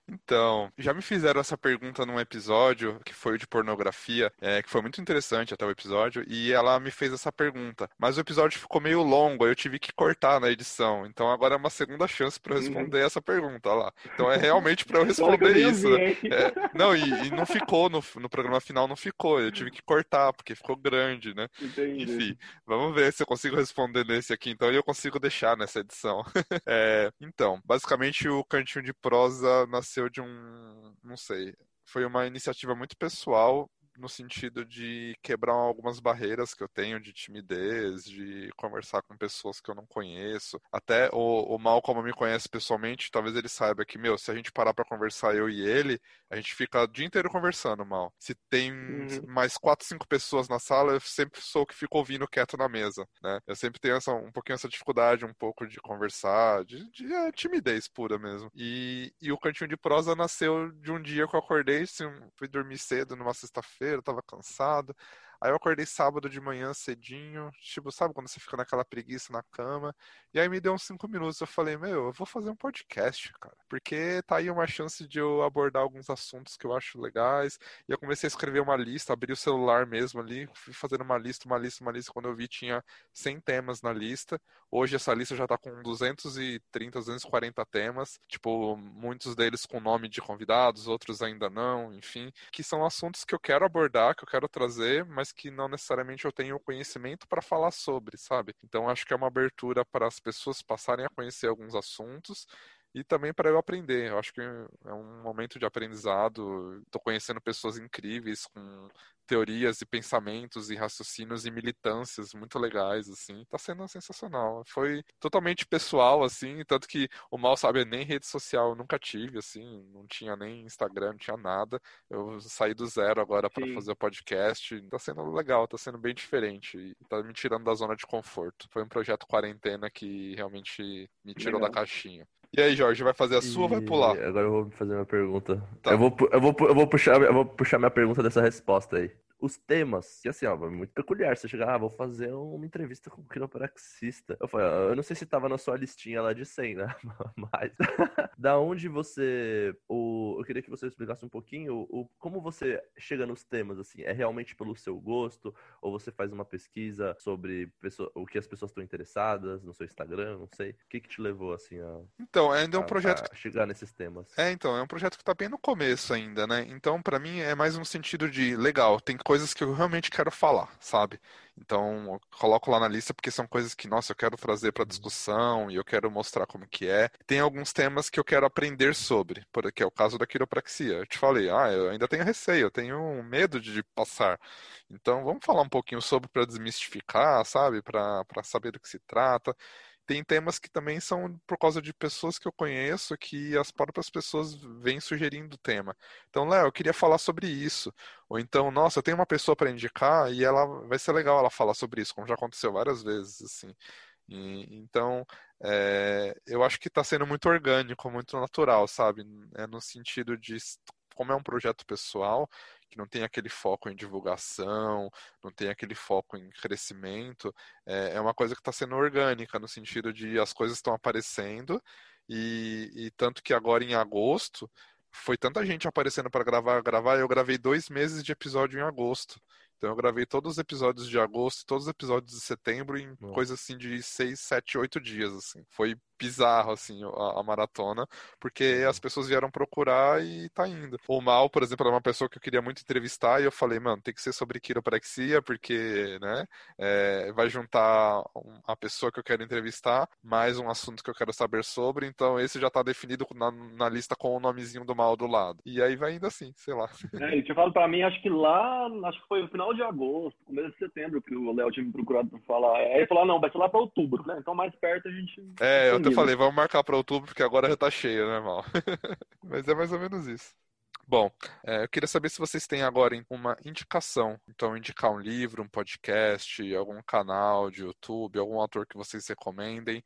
Então, já me fizeram essa pergunta num episódio que foi de pornografia, é, que foi muito interessante até o episódio, e ela me fez essa pergunta. Mas o episódio ficou meio longo, eu tive que cortar na edição. Então agora é uma segunda chance para eu uhum. responder uhum. essa pergunta lá. Então é realmente para eu *laughs* responder isso. É, não, e, e, não ficou no, no programa final, não ficou. Eu tive que cortar, porque ficou grande, né? Entendi. Enfim, vamos ver se eu consigo responder nesse aqui, então, e eu consigo deixar nessa edição. *laughs* é, então, basicamente o cantinho de prosa nasceu nasceu de um, não sei, foi uma iniciativa muito pessoal no sentido de quebrar algumas barreiras que eu tenho de timidez, de conversar com pessoas que eu não conheço. Até o, o Mal, como me conhece pessoalmente, talvez ele saiba que, meu, se a gente parar para conversar eu e ele, a gente fica o dia inteiro conversando, Mal. Se tem uhum. mais quatro, cinco pessoas na sala, eu sempre sou o que fico ouvindo quieto na mesa, né? Eu sempre tenho essa, um pouquinho essa dificuldade, um pouco de conversar, de, de é, timidez pura mesmo. E, e o Cantinho de Prosa nasceu de um dia que eu acordei, assim, fui dormir cedo numa sexta-feira, tava cansado. Aí eu acordei sábado de manhã cedinho, tipo, sabe quando você fica naquela preguiça na cama? E aí me deu uns cinco minutos, eu falei, meu, eu vou fazer um podcast, cara. Porque tá aí uma chance de eu abordar alguns assuntos que eu acho legais. E eu comecei a escrever uma lista, abri o celular mesmo ali, fui fazendo uma lista, uma lista, uma lista. Quando eu vi, tinha 100 temas na lista. Hoje essa lista já tá com 230, 240 temas. Tipo, muitos deles com nome de convidados, outros ainda não, enfim. Que são assuntos que eu quero abordar, que eu quero trazer, mas que não necessariamente eu tenho conhecimento para falar sobre, sabe? Então acho que é uma abertura para as pessoas passarem a conhecer alguns assuntos e também para eu aprender. Eu acho que é um momento de aprendizado. Estou conhecendo pessoas incríveis com teorias e pensamentos e raciocínios e militâncias muito legais, assim. Tá sendo sensacional. Foi totalmente pessoal, assim, tanto que o mal sabe nem rede social eu nunca tive, assim, não tinha nem Instagram, não tinha nada. Eu saí do zero agora para fazer o podcast. Tá sendo legal, tá sendo bem diferente e tá me tirando da zona de conforto. Foi um projeto quarentena que realmente me tirou legal. da caixinha. E aí, Jorge, vai fazer a sua e... ou vai pular? Agora eu vou fazer minha pergunta. Tá. Eu, vou, eu, vou, eu, vou puxar, eu vou puxar minha pergunta dessa resposta aí os temas. E assim, ó, muito peculiar. Você chegar, ah, vou fazer uma entrevista com um quiropraxista. Eu falei, eu não sei se tava na sua listinha lá de 100, né? *laughs* Mas, *laughs* da onde você. O, eu queria que você explicasse um pouquinho o, como você chega nos temas, assim. É realmente pelo seu gosto? Ou você faz uma pesquisa sobre pessoa, o que as pessoas estão interessadas no seu Instagram? Não sei. O que que te levou, assim, a. Então, ainda é um projeto. A chegar nesses temas. É, então, é um projeto que tá bem no começo ainda, né? Então, para mim, é mais um sentido de legal, tem que coisas que eu realmente quero falar, sabe? Então, eu coloco lá na lista porque são coisas que, nossa, eu quero trazer para discussão e eu quero mostrar como que é. Tem alguns temas que eu quero aprender sobre, porque é o caso da quiropraxia. Eu te falei, ah, eu ainda tenho receio, eu tenho medo de passar. Então, vamos falar um pouquinho sobre para desmistificar, sabe? Para saber do que se trata tem temas que também são por causa de pessoas que eu conheço que as próprias pessoas vêm sugerindo o tema. Então, Léo, eu queria falar sobre isso. Ou então, nossa, eu tenho uma pessoa para indicar e ela vai ser legal ela falar sobre isso, como já aconteceu várias vezes, assim. E, então, é, eu acho que está sendo muito orgânico, muito natural, sabe? É no sentido de como é um projeto pessoal, que não tem aquele foco em divulgação, não tem aquele foco em crescimento, é, é uma coisa que está sendo orgânica, no sentido de as coisas estão aparecendo, e, e tanto que agora em agosto foi tanta gente aparecendo para gravar, gravar, eu gravei dois meses de episódio em agosto. Então eu gravei todos os episódios de agosto, todos os episódios de setembro em Nossa. coisa assim de seis, sete, oito dias, assim. Foi bizarro, assim, a, a, maratona, porque as pessoas vieram procurar e tá indo. O Mal, por exemplo, é uma pessoa que eu queria muito entrevistar e eu falei, mano, tem que ser sobre quiropraxia, porque, né, é, vai juntar a pessoa que eu quero entrevistar, mais um assunto que eu quero saber sobre, então esse já tá definido na, na lista com o nomezinho do Mal do lado. E aí vai indo assim, sei lá. É, ele tinha falado pra mim, acho que lá, acho que foi no final de agosto, começo de setembro, que o Léo tinha me procurado pra falar. Aí ele falou, ah, não, vai ser lá pra outubro, né? Então mais perto a gente... É, eu eu falei, vamos marcar para outubro, porque agora já tá cheio, né, mal? *laughs* Mas é mais ou menos isso. Bom, é, eu queria saber se vocês têm agora uma indicação. Então, indicar um livro, um podcast, algum canal de YouTube, algum autor que vocês recomendem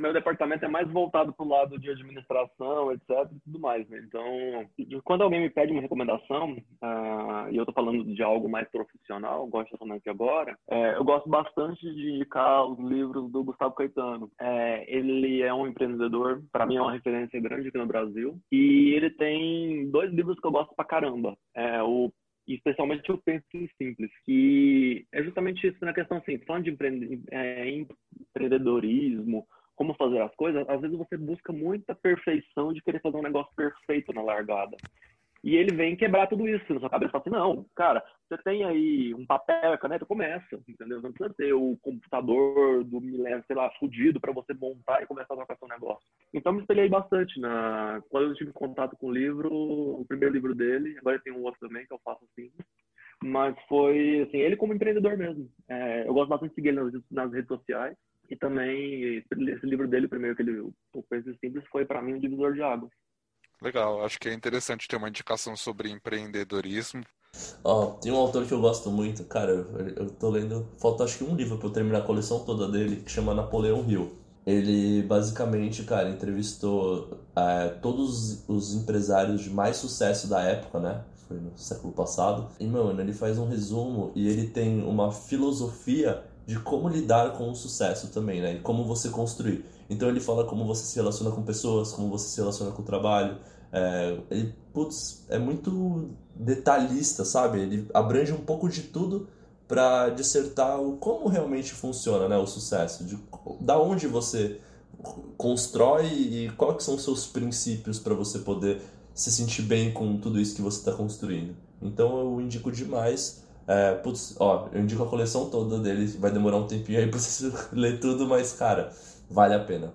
meu departamento é mais voltado para o lado de administração, etc. e tudo mais. Né? Então, quando alguém me pede uma recomendação, uh, e eu estou falando de algo mais profissional, gosto de falando aqui agora, é, eu gosto bastante de indicar os livros do Gustavo Caetano. É, ele é um empreendedor, para mim é uma referência grande aqui no Brasil, e ele tem dois livros que eu gosto pra caramba. É, o especialmente o Penso Simples, que é justamente isso na questão assim, falando de é, empreendedorismo, como fazer as coisas, às vezes você busca muita perfeição de querer fazer um negócio perfeito na largada. E ele vem quebrar tudo isso na sua cabeça. Fala assim, não, cara, você tem aí um papel caneta, começa, entendeu? Não precisa ter o computador do milésimo, sei lá, fudido para você montar e começar a tocar seu negócio. Então me espelhei bastante na... Quando eu tive contato com o livro, o primeiro livro dele, agora tem um outro também que eu faço assim, mas foi, assim, ele como empreendedor mesmo. É, eu gosto bastante de seguir ele nas, nas, redes sociais e também esse livro dele, primeiro que ele, o Coisas Simples, foi para mim um divisor de águas. Legal, acho que é interessante ter uma indicação sobre empreendedorismo. Ó, oh, tem um autor que eu gosto muito, cara, eu, eu tô lendo, falta acho que um livro para eu terminar a coleção toda dele, que chama Napoleão Hill. Ele basicamente, cara, entrevistou é, todos os empresários de mais sucesso da época, né? Foi no século passado. E, mano, ele faz um resumo e ele tem uma filosofia de como lidar com o sucesso também, né? E como você construir. Então ele fala como você se relaciona com pessoas, como você se relaciona com o trabalho. É, ele, putz, é muito detalhista, sabe? Ele abrange um pouco de tudo para dissertar o como realmente funciona né, o sucesso, de da onde você constrói e quais são os seus princípios para você poder se sentir bem com tudo isso que você está construindo. Então eu indico demais. É, putz, ó, eu indico a coleção toda dele, vai demorar um tempinho aí *laughs* pra você ler tudo, mas cara, vale a pena.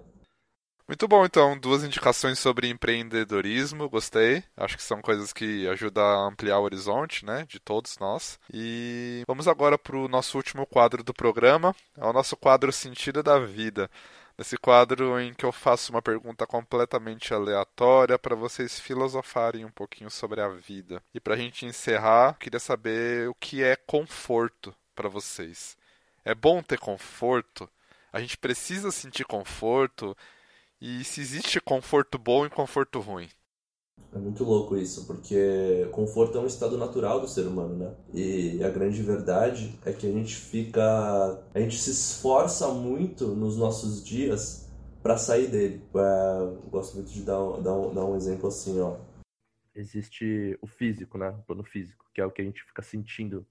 Muito bom, então, duas indicações sobre empreendedorismo, gostei. Acho que são coisas que ajudam a ampliar o horizonte, né, de todos nós. E vamos agora para o nosso último quadro do programa, é o nosso quadro Sentido da Vida. Nesse quadro em que eu faço uma pergunta completamente aleatória para vocês filosofarem um pouquinho sobre a vida. E para a gente encerrar, queria saber o que é conforto para vocês. É bom ter conforto? A gente precisa sentir conforto? E se existe conforto bom e conforto ruim. É muito louco isso, porque conforto é um estado natural do ser humano, né? E a grande verdade é que a gente fica. A gente se esforça muito nos nossos dias para sair dele. É, gosto muito de dar, dar, dar um exemplo assim, ó. Existe o físico, né? O plano físico, que é o que a gente fica sentindo.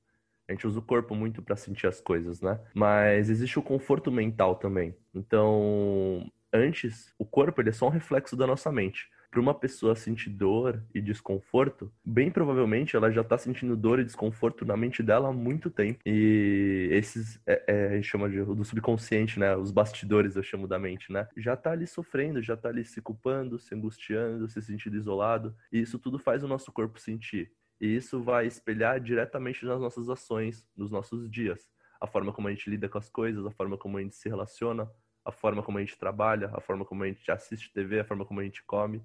A gente usa o corpo muito para sentir as coisas, né? Mas existe o conforto mental também. Então, antes, o corpo ele é só um reflexo da nossa mente. Para uma pessoa sentir dor e desconforto, bem provavelmente ela já está sentindo dor e desconforto na mente dela há muito tempo. E esses, é, é, a gente chama de, do subconsciente, né? Os bastidores eu chamo da mente, né? Já está ali sofrendo, já está ali se culpando, se angustiando, se sentindo isolado. E isso tudo faz o nosso corpo sentir. E isso vai espelhar diretamente nas nossas ações, nos nossos dias. A forma como a gente lida com as coisas, a forma como a gente se relaciona, a forma como a gente trabalha, a forma como a gente assiste TV, a forma como a gente come.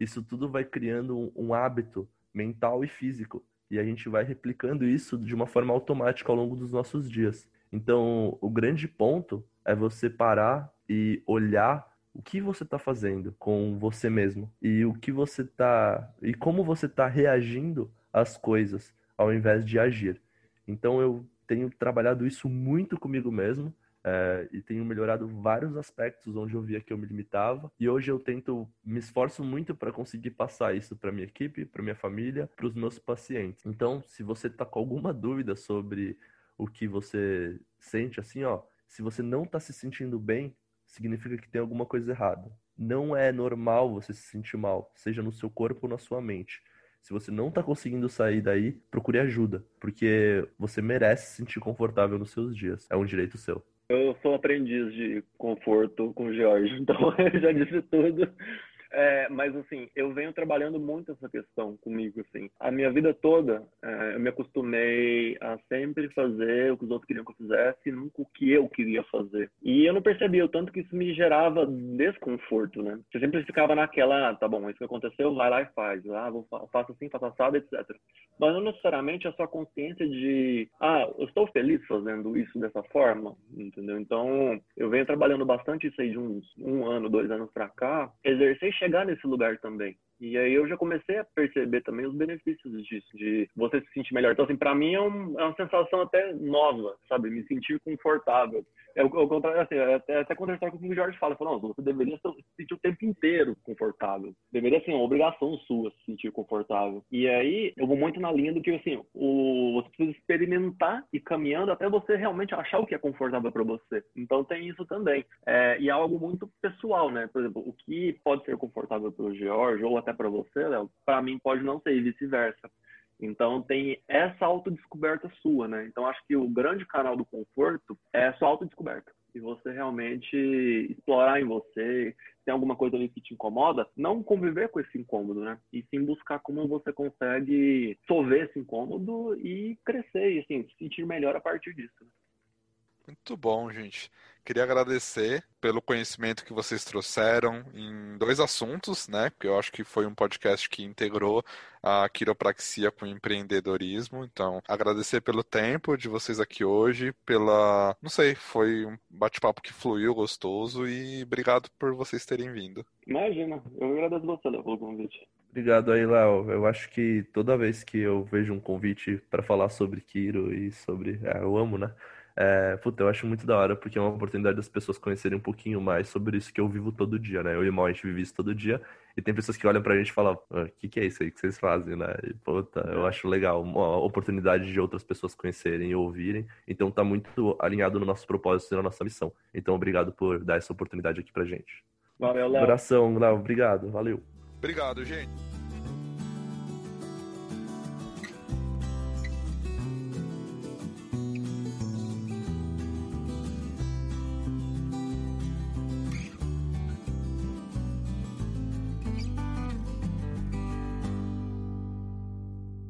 Isso tudo vai criando um, um hábito mental e físico. E a gente vai replicando isso de uma forma automática ao longo dos nossos dias. Então, o grande ponto é você parar e olhar o que você está fazendo com você mesmo e o que você está e como você está reagindo às coisas ao invés de agir. Então, eu tenho trabalhado isso muito comigo mesmo é, e tenho melhorado vários aspectos onde eu via que eu me limitava. E hoje eu tento, me esforço muito para conseguir passar isso para minha equipe, para minha família, para os meus pacientes. Então, se você está com alguma dúvida sobre o que você sente, assim, ó, se você não está se sentindo bem, significa que tem alguma coisa errada. Não é normal você se sentir mal, seja no seu corpo ou na sua mente. Se você não está conseguindo sair daí, procure ajuda, porque você merece se sentir confortável nos seus dias. É um direito seu. Eu sou aprendiz de conforto com o Jorge, *laughs* então eu já disse tudo. É, mas assim, eu venho trabalhando muito essa questão comigo, assim. A minha vida toda, é, eu me acostumei a sempre fazer o que os outros queriam que eu fizesse e nunca o que eu queria fazer. E eu não percebia o tanto que isso me gerava desconforto, né? Você sempre ficava naquela, ah, tá bom, isso que aconteceu, vai lá e faz. Ah, vou, faço assim, faço assado, etc. Mas não necessariamente a sua consciência de, ah, eu estou feliz fazendo isso dessa forma, entendeu? Então, eu venho trabalhando bastante isso aí de uns um ano, dois anos pra cá, exercer chegar nesse lugar também. E aí eu já comecei a perceber também os benefícios disso, de você se sentir melhor. Então, assim, para mim é, um, é, uma sensação até nova, sabe? Me sentir confortável. É o, é contrário, assim, é até, até quando com o Jorge fala, fala, não, você deveria se sentir o tempo inteiro confortável. Deveria ser uma obrigação sua se sentir confortável. E aí eu vou muito na linha do que, assim, o, você precisa experimentar e caminhando até você realmente achar o que é confortável para você. Então tem isso também. É, e é algo muito pessoal, né? Por exemplo, o que pode ser confortável para o George ou até para você, Léo, para mim pode não ser e vice-versa. Então tem essa autodescoberta sua, né? Então acho que o grande canal do conforto é a sua autodescoberta. E você realmente explorar em você, tem alguma coisa ali que te incomoda, não conviver com esse incômodo, né? E sim buscar como você consegue solver esse incômodo e crescer, e assim, se sentir melhor a partir disso. Né? Muito bom, gente. Queria agradecer pelo conhecimento que vocês trouxeram em dois assuntos, né? Porque eu acho que foi um podcast que integrou a quiropraxia com o empreendedorismo. Então, agradecer pelo tempo de vocês aqui hoje, pela. Não sei, foi um bate-papo que fluiu gostoso e obrigado por vocês terem vindo. Imagina, eu agradeço você, pelo convite. Obrigado aí, Léo. Eu acho que toda vez que eu vejo um convite para falar sobre Quiro e sobre. É, eu amo, né? É, puta, eu acho muito da hora, porque é uma oportunidade das pessoas conhecerem um pouquinho mais sobre isso que eu vivo todo dia, né? Eu e o Mal, a gente vive isso todo dia, e tem pessoas que olham pra gente e falam, o ah, que, que é isso aí que vocês fazem, né? E, puta, eu acho legal, uma oportunidade de outras pessoas conhecerem e ouvirem, então tá muito alinhado no nosso propósito e na nossa missão. Então, obrigado por dar essa oportunidade aqui pra gente. Valeu, Léo. Abração, Léo, obrigado, valeu. Obrigado, gente.